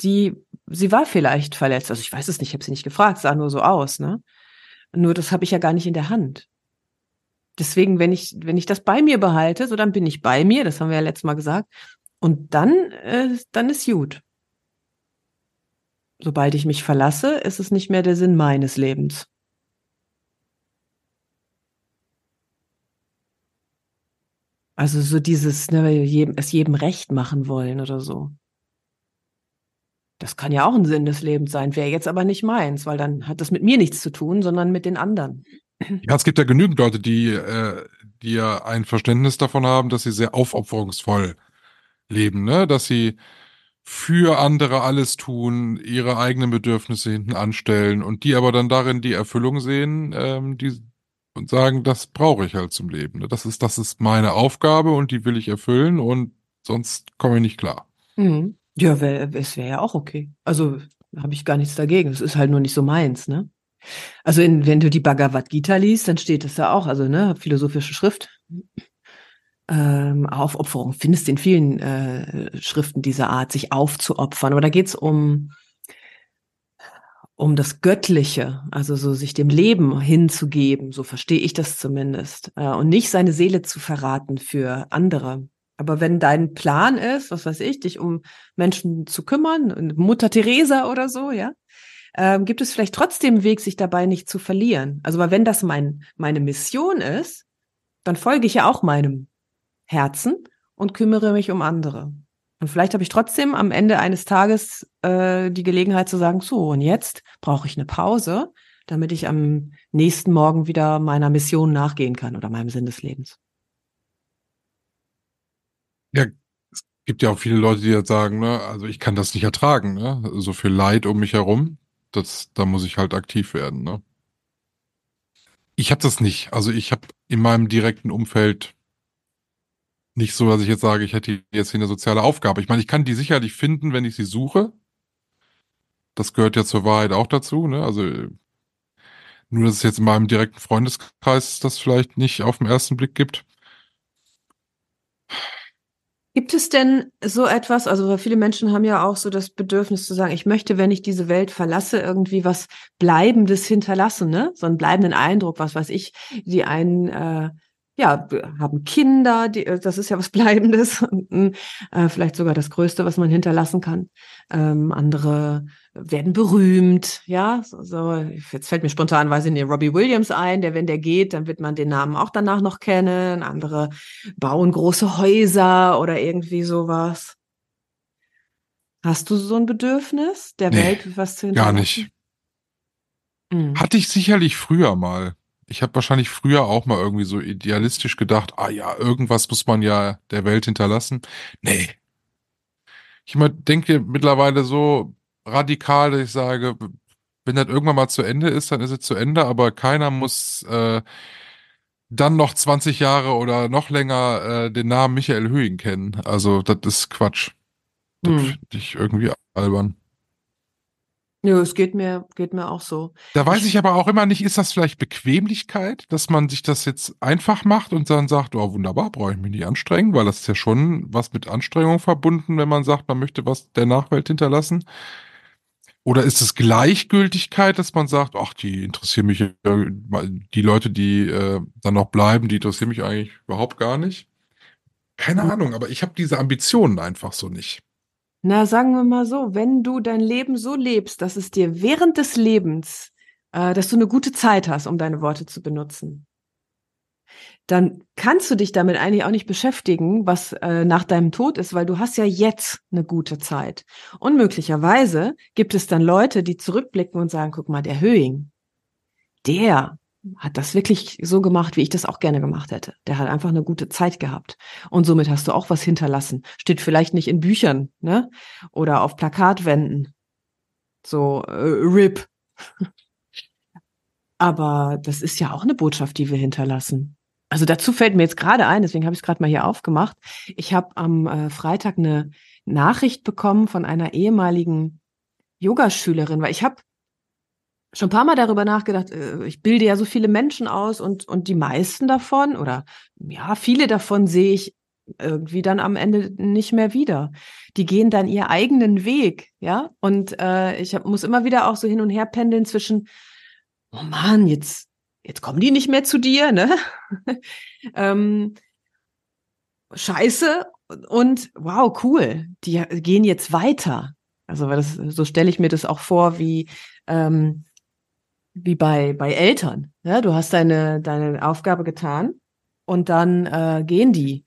die, sie war vielleicht verletzt. Also ich weiß es nicht, ich habe sie nicht gefragt, sah nur so aus, ne? Nur das habe ich ja gar nicht in der Hand. Deswegen, wenn ich, wenn ich das bei mir behalte, so dann bin ich bei mir, das haben wir ja letztes Mal gesagt. Und dann, äh, dann ist gut. Sobald ich mich verlasse, ist es nicht mehr der Sinn meines Lebens. Also so dieses, ne, jedem, es jedem recht machen wollen oder so. Das kann ja auch ein Sinn des Lebens sein, wäre jetzt aber nicht meins, weil dann hat das mit mir nichts zu tun, sondern mit den anderen. Ja, es gibt ja genügend Leute, die, äh, die ja ein Verständnis davon haben, dass sie sehr aufopferungsvoll leben, ne? Dass sie für andere alles tun, ihre eigenen Bedürfnisse hinten anstellen und die aber dann darin die Erfüllung sehen, ähm, die und sagen, das brauche ich halt zum Leben. Ne? Das ist, das ist meine Aufgabe und die will ich erfüllen und sonst komme ich nicht klar. Mhm. Ja, wär, es wäre ja auch okay. Also habe ich gar nichts dagegen. Es ist halt nur nicht so meins, ne? Also in, wenn du die Bhagavad Gita liest, dann steht das ja auch, also ne, philosophische Schrift. Ähm, Aufopferung findest in vielen äh, Schriften dieser Art, sich aufzuopfern. Aber da geht's um um das Göttliche, also so sich dem Leben hinzugeben, so verstehe ich das zumindest, äh, und nicht seine Seele zu verraten für andere. Aber wenn dein Plan ist, was weiß ich, dich um Menschen zu kümmern, Mutter Teresa oder so, ja, ähm, gibt es vielleicht trotzdem einen Weg, sich dabei nicht zu verlieren. Also, weil wenn das mein, meine Mission ist, dann folge ich ja auch meinem Herzen und kümmere mich um andere. Und vielleicht habe ich trotzdem am Ende eines Tages äh, die Gelegenheit zu sagen, so, und jetzt brauche ich eine Pause, damit ich am nächsten Morgen wieder meiner Mission nachgehen kann oder meinem Sinn des Lebens. Ja, es gibt ja auch viele Leute, die jetzt sagen, ne, also ich kann das nicht ertragen, ne? So viel Leid um mich herum. Das, da muss ich halt aktiv werden, ne? Ich habe das nicht. Also ich habe in meinem direkten Umfeld nicht so, dass ich jetzt sage, ich hätte jetzt hier eine soziale Aufgabe. Ich meine, ich kann die sicherlich finden, wenn ich sie suche. Das gehört ja zur Wahrheit auch dazu, ne? Also nur, dass es jetzt in meinem direkten Freundeskreis das vielleicht nicht auf den ersten Blick gibt. Gibt es denn so etwas, also viele Menschen haben ja auch so das Bedürfnis zu sagen, ich möchte, wenn ich diese Welt verlasse, irgendwie was Bleibendes hinterlassen, ne? So einen bleibenden Eindruck, was weiß ich, die einen äh, ja, haben Kinder, die, äh, das ist ja was Bleibendes, äh, vielleicht sogar das Größte, was man hinterlassen kann. Ähm, andere werden berühmt, ja, so, so, jetzt fällt mir spontan, weiß ich nicht, Robbie Williams ein, der, wenn der geht, dann wird man den Namen auch danach noch kennen. Andere bauen große Häuser oder irgendwie sowas. Hast du so ein Bedürfnis, der nee, Welt was zu hinterlassen? Gar nicht. Mhm. Hatte ich sicherlich früher mal ich habe wahrscheinlich früher auch mal irgendwie so idealistisch gedacht, ah ja, irgendwas muss man ja der Welt hinterlassen. Nee. Ich immer denke mittlerweile so radikal, dass ich sage, wenn das irgendwann mal zu Ende ist, dann ist es zu Ende, aber keiner muss äh, dann noch 20 Jahre oder noch länger äh, den Namen Michael Höhing kennen. Also das ist Quatsch. Das hm. finde ich irgendwie albern. Ja, es geht mir, geht mir auch so. Da weiß ich aber auch immer nicht, ist das vielleicht Bequemlichkeit, dass man sich das jetzt einfach macht und dann sagt, oh wunderbar, brauche ich mich nicht anstrengen, weil das ist ja schon was mit Anstrengung verbunden, wenn man sagt, man möchte was der Nachwelt hinterlassen. Oder ist es Gleichgültigkeit, dass man sagt, ach, die interessieren mich, die Leute, die äh, dann noch bleiben, die interessieren mich eigentlich überhaupt gar nicht? Keine Ahnung, aber ich habe diese Ambitionen einfach so nicht. Na, sagen wir mal so, wenn du dein Leben so lebst, dass es dir während des Lebens, äh, dass du eine gute Zeit hast, um deine Worte zu benutzen, dann kannst du dich damit eigentlich auch nicht beschäftigen, was äh, nach deinem Tod ist, weil du hast ja jetzt eine gute Zeit. Und möglicherweise gibt es dann Leute, die zurückblicken und sagen, guck mal, der Höhing, der hat das wirklich so gemacht, wie ich das auch gerne gemacht hätte. Der hat einfach eine gute Zeit gehabt. Und somit hast du auch was hinterlassen. Steht vielleicht nicht in Büchern, ne? Oder auf Plakatwänden. So, äh, RIP. Aber das ist ja auch eine Botschaft, die wir hinterlassen. Also dazu fällt mir jetzt gerade ein, deswegen habe ich es gerade mal hier aufgemacht. Ich habe am äh, Freitag eine Nachricht bekommen von einer ehemaligen Yogaschülerin, weil ich habe schon ein paar Mal darüber nachgedacht, äh, ich bilde ja so viele Menschen aus und, und die meisten davon oder ja, viele davon sehe ich irgendwie dann am Ende nicht mehr wieder. Die gehen dann ihren eigenen Weg, ja. Und äh, ich hab, muss immer wieder auch so hin und her pendeln zwischen, oh Mann, jetzt, jetzt kommen die nicht mehr zu dir, ne? ähm, Scheiße und wow, cool, die gehen jetzt weiter. Also das, so stelle ich mir das auch vor, wie ähm, wie bei, bei Eltern. Ja, du hast deine, deine Aufgabe getan und dann äh, gehen die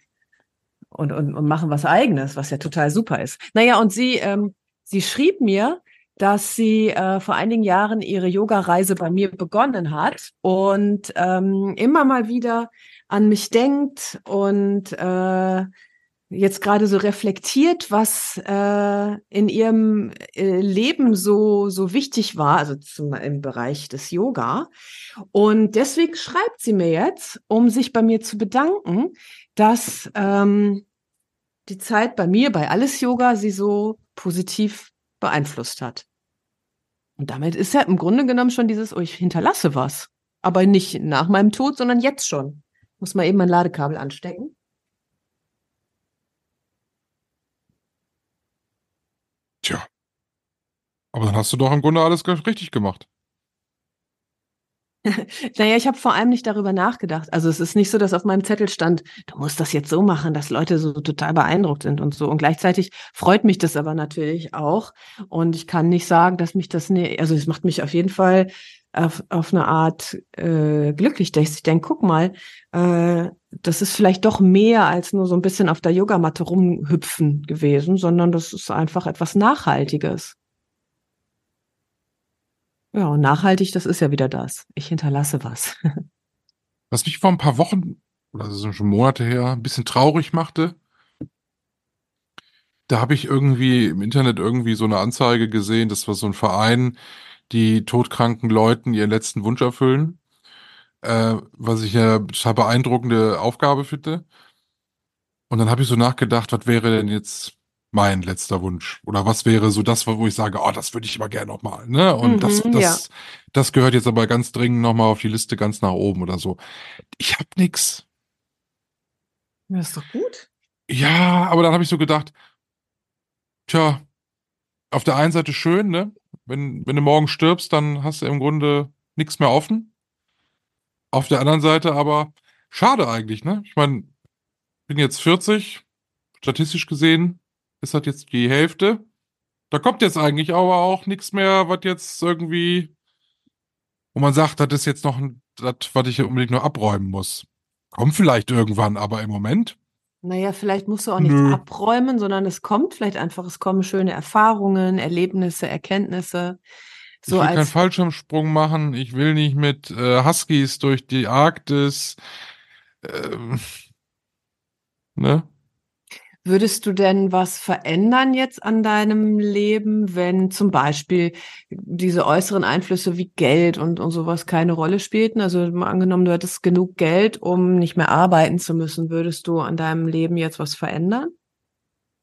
und, und, und machen was eigenes, was ja total super ist. Naja, und sie, ähm, sie schrieb mir, dass sie äh, vor einigen Jahren ihre Yoga-Reise bei mir begonnen hat und ähm, immer mal wieder an mich denkt und äh, jetzt gerade so reflektiert, was äh, in ihrem äh, Leben so so wichtig war, also zum, im Bereich des Yoga. Und deswegen schreibt sie mir jetzt, um sich bei mir zu bedanken, dass ähm, die Zeit bei mir, bei alles Yoga, sie so positiv beeinflusst hat. Und damit ist ja im Grunde genommen schon dieses, oh, ich hinterlasse was. Aber nicht nach meinem Tod, sondern jetzt schon. Muss mal eben mein Ladekabel anstecken. Tja. Aber dann hast du doch im Grunde alles richtig gemacht. naja, ich habe vor allem nicht darüber nachgedacht. Also es ist nicht so, dass auf meinem Zettel stand, du musst das jetzt so machen, dass Leute so total beeindruckt sind und so. Und gleichzeitig freut mich das aber natürlich auch. Und ich kann nicht sagen, dass mich das, ne also es macht mich auf jeden Fall auf, auf eine Art äh, glücklich. Ich denke, guck mal, äh, das ist vielleicht doch mehr als nur so ein bisschen auf der Yogamatte rumhüpfen gewesen, sondern das ist einfach etwas Nachhaltiges. Ja, und nachhaltig, das ist ja wieder das. Ich hinterlasse was. Was mich vor ein paar Wochen, oder das ist schon Monate her, ein bisschen traurig machte, da habe ich irgendwie im Internet irgendwie so eine Anzeige gesehen, das war so ein Verein, die todkranken Leuten ihren letzten Wunsch erfüllen, äh, was ich ja total beeindruckende Aufgabe finde. Und dann habe ich so nachgedacht, was wäre denn jetzt mein letzter Wunsch? Oder was wäre so das, wo ich sage, oh, das würde ich aber gerne nochmal, ne? Und mhm, das, das, ja. das gehört jetzt aber ganz dringend nochmal auf die Liste ganz nach oben oder so. Ich hab nix. Das ist doch gut. Ja, aber dann habe ich so gedacht, tja, auf der einen Seite schön, ne? Wenn, wenn du morgen stirbst, dann hast du im Grunde nichts mehr offen. Auf der anderen Seite aber schade eigentlich, ne? Ich meine, bin jetzt 40, statistisch gesehen ist das jetzt die Hälfte. Da kommt jetzt eigentlich aber auch nichts mehr, was jetzt irgendwie, wo man sagt, das ist jetzt noch ein, das, was ich unbedingt nur abräumen muss. Kommt vielleicht irgendwann, aber im Moment. Naja, vielleicht musst du auch nichts Nö. abräumen, sondern es kommt vielleicht einfach, es kommen schöne Erfahrungen, Erlebnisse, Erkenntnisse. So ich will keinen Fallschirmsprung machen, ich will nicht mit äh, Huskies durch die Arktis. Ähm, ne? Würdest du denn was verändern jetzt an deinem Leben, wenn zum Beispiel diese äußeren Einflüsse wie Geld und, und sowas keine Rolle spielten? Also angenommen, du hättest genug Geld, um nicht mehr arbeiten zu müssen, würdest du an deinem Leben jetzt was verändern?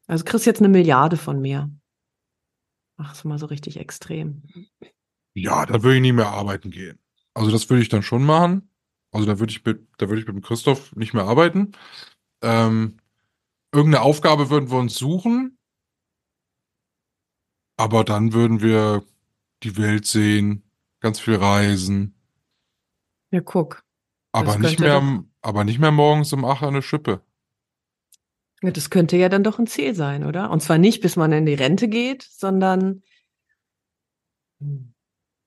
Also kriegst jetzt eine Milliarde von mir. Ach, ist mal so richtig extrem. Ja, da würde ich nie mehr arbeiten gehen. Also das würde ich dann schon machen. Also da würde ich mit, da würde ich mit dem Christoph nicht mehr arbeiten. Ähm, irgendeine Aufgabe würden wir uns suchen, aber dann würden wir die Welt sehen, ganz viel reisen. Ja, guck. Aber nicht mehr, doch... aber nicht mehr morgens um 8 eine Schippe. Ja, das könnte ja dann doch ein Ziel sein, oder? Und zwar nicht, bis man in die Rente geht, sondern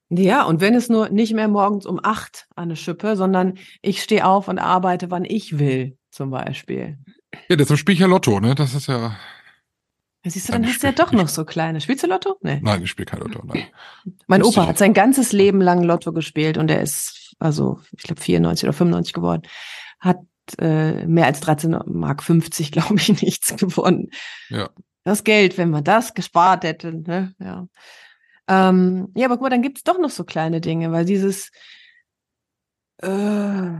ja, und wenn es nur nicht mehr morgens um acht eine Schippe, sondern ich stehe auf und arbeite, wann ich will, zum Beispiel. Ja, deshalb spiele ich ja Lotto, ne? Das ist ja. Ja, siehst du, dann hast du ja doch noch so kleine. Spielst du Lotto? Nee. Nein, ich spiele kein Lotto, nein. mein Opa hat sein ganzes Leben lang Lotto gespielt und er ist, also, ich glaube, 94 oder 95 geworden. Hat äh, mehr als 13 Mark 50, glaube ich, nichts gewonnen. Ja. Das Geld, wenn man das gespart hätte, ne? Ja. Ähm, ja, aber guck mal, dann gibt's doch noch so kleine Dinge, weil dieses äh,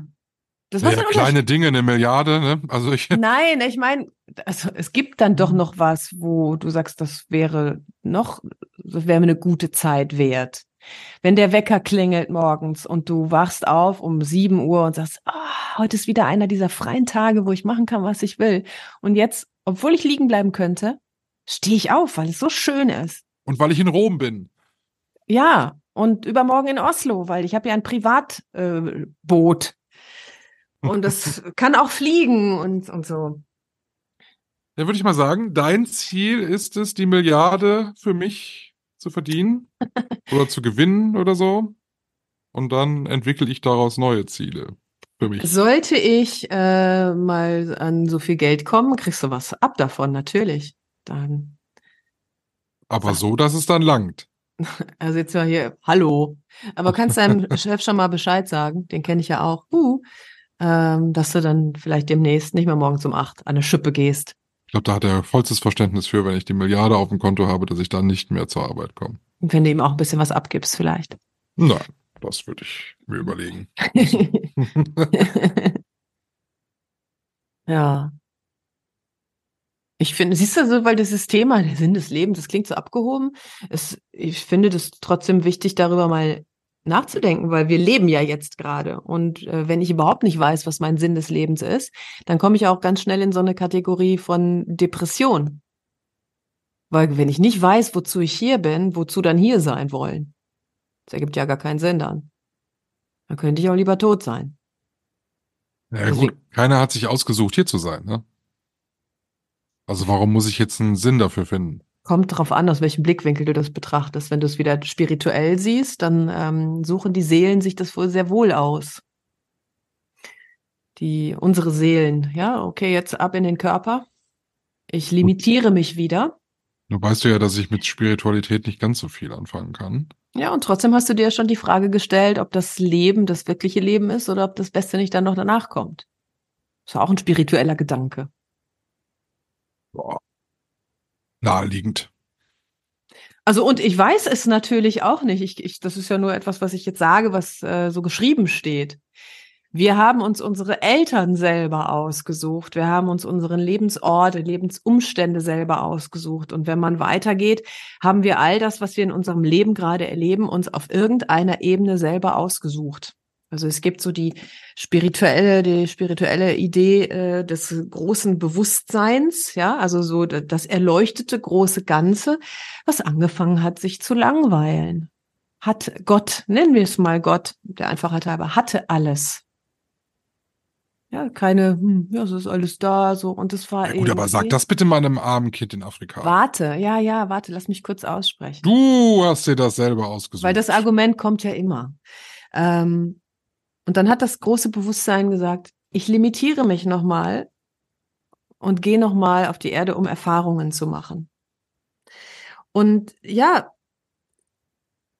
das ja, kleine Dinge, eine Milliarde, ne? Also ich. Nein, ich meine, also es gibt dann doch noch was, wo du sagst, das wäre noch, das wäre mir eine gute Zeit wert. Wenn der Wecker klingelt morgens und du wachst auf um sieben Uhr und sagst, oh, heute ist wieder einer dieser freien Tage, wo ich machen kann, was ich will. Und jetzt, obwohl ich liegen bleiben könnte, stehe ich auf, weil es so schön ist. Und weil ich in Rom bin. Ja, und übermorgen in Oslo, weil ich habe ja ein Privatboot. Äh, und das kann auch fliegen und, und so. Dann würde ich mal sagen, dein Ziel ist es, die Milliarde für mich zu verdienen oder zu gewinnen oder so. Und dann entwickle ich daraus neue Ziele. für mich. Sollte ich äh, mal an so viel Geld kommen, kriegst du was ab davon, natürlich. Dann, Aber so, dass es dann langt. also jetzt mal hier, hallo. Aber kannst deinem Chef schon mal Bescheid sagen, den kenne ich ja auch, uh, ähm, dass du dann vielleicht demnächst nicht mehr morgens um acht an eine Schippe gehst. Ich glaube, da hat er vollstes Verständnis für, wenn ich die Milliarde auf dem Konto habe, dass ich dann nicht mehr zur Arbeit komme. Und wenn du ihm auch ein bisschen was abgibst, vielleicht. Nein, das würde ich mir überlegen. ja. Ich finde, siehst du so, weil dieses Thema, der Sinn des Lebens, das klingt so abgehoben. Es, ich finde das trotzdem wichtig, darüber mal nachzudenken, weil wir leben ja jetzt gerade. Und äh, wenn ich überhaupt nicht weiß, was mein Sinn des Lebens ist, dann komme ich auch ganz schnell in so eine Kategorie von Depression. Weil wenn ich nicht weiß, wozu ich hier bin, wozu dann hier sein wollen? Das ergibt ja gar keinen Sinn dann. Dann könnte ich auch lieber tot sein. Ja gut, keiner hat sich ausgesucht, hier zu sein, ne? Also warum muss ich jetzt einen Sinn dafür finden? Kommt drauf an, aus welchem Blickwinkel du das betrachtest. Wenn du es wieder spirituell siehst, dann ähm, suchen die Seelen sich das wohl sehr wohl aus. Die, unsere Seelen, ja, okay, jetzt ab in den Körper. Ich limitiere mich wieder. Du weißt ja, dass ich mit Spiritualität nicht ganz so viel anfangen kann. Ja, und trotzdem hast du dir schon die Frage gestellt, ob das Leben das wirkliche Leben ist oder ob das Beste nicht dann noch danach kommt. Das war auch ein spiritueller Gedanke. Boah. Naheliegend. Also und ich weiß es natürlich auch nicht. Ich, ich, das ist ja nur etwas, was ich jetzt sage, was äh, so geschrieben steht. Wir haben uns unsere Eltern selber ausgesucht. Wir haben uns unseren Lebensorte, Lebensumstände selber ausgesucht. Und wenn man weitergeht, haben wir all das, was wir in unserem Leben gerade erleben, uns auf irgendeiner Ebene selber ausgesucht. Also es gibt so die spirituelle, die spirituelle Idee äh, des großen Bewusstseins, ja, also so das erleuchtete große Ganze, was angefangen hat, sich zu langweilen. Hat Gott, nennen wir es mal Gott, der Einfachheit halber, hatte alles. Ja, keine, hm, ja, es ist alles da, so, und es war Ja, gut, aber sag das bitte mal einem armen Kind in Afrika. Warte, ja, ja, warte, lass mich kurz aussprechen. Du hast dir das selber ausgesucht. Weil das Argument kommt ja immer. Ähm, und dann hat das große Bewusstsein gesagt, ich limitiere mich nochmal und gehe nochmal auf die Erde, um Erfahrungen zu machen. Und ja,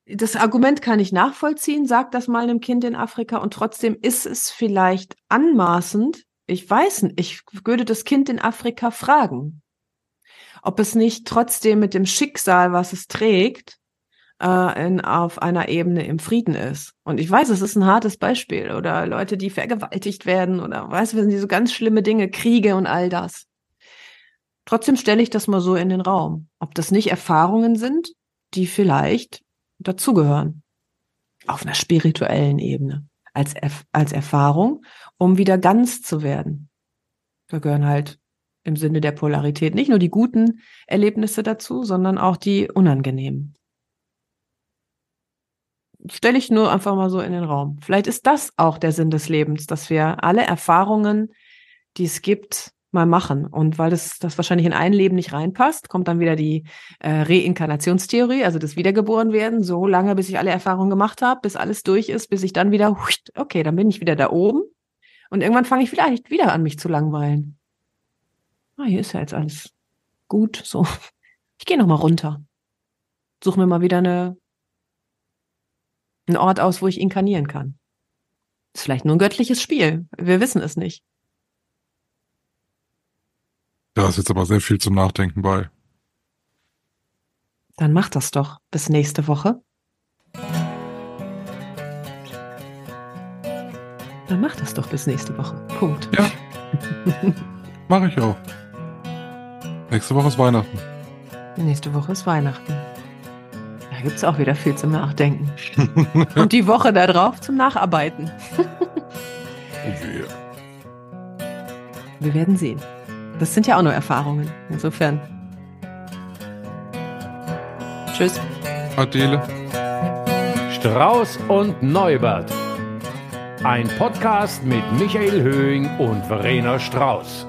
das Argument kann ich nachvollziehen, sagt das mal einem Kind in Afrika und trotzdem ist es vielleicht anmaßend. Ich weiß nicht, ich würde das Kind in Afrika fragen, ob es nicht trotzdem mit dem Schicksal, was es trägt, äh, in, auf einer Ebene im Frieden ist. Und ich weiß, es ist ein hartes Beispiel oder Leute, die vergewaltigt werden oder weißt du, diese ganz schlimme Dinge, Kriege und all das. Trotzdem stelle ich das mal so in den Raum, ob das nicht Erfahrungen sind, die vielleicht dazugehören. Auf einer spirituellen Ebene. Als, Erf als Erfahrung, um wieder ganz zu werden. Da gehören halt im Sinne der Polarität nicht nur die guten Erlebnisse dazu, sondern auch die unangenehmen. Stelle ich nur einfach mal so in den Raum. Vielleicht ist das auch der Sinn des Lebens, dass wir alle Erfahrungen, die es gibt, mal machen. Und weil das, das wahrscheinlich in ein Leben nicht reinpasst, kommt dann wieder die äh, Reinkarnationstheorie, also das Wiedergeborenwerden, so lange, bis ich alle Erfahrungen gemacht habe, bis alles durch ist, bis ich dann wieder, okay, dann bin ich wieder da oben. Und irgendwann fange ich vielleicht wieder an, mich zu langweilen. Ah, hier ist ja jetzt alles gut. So, ich gehe noch mal runter. Suche mir mal wieder eine, einen Ort aus, wo ich inkarnieren kann. Ist vielleicht nur ein göttliches Spiel. Wir wissen es nicht. Da ist jetzt aber sehr viel zum Nachdenken bei. Dann mach das doch. Bis nächste Woche. Dann mach das doch bis nächste Woche. Punkt. Ja. Mache ich auch. Nächste Woche ist Weihnachten. Nächste Woche ist Weihnachten. Da gibt es auch wieder viel zum Nachdenken. Und die Woche darauf zum Nacharbeiten. Wir. Wir werden sehen. Das sind ja auch nur Erfahrungen. Insofern. Tschüss. Adele. Strauß und Neubert. Ein Podcast mit Michael Höhing und Verena Strauß.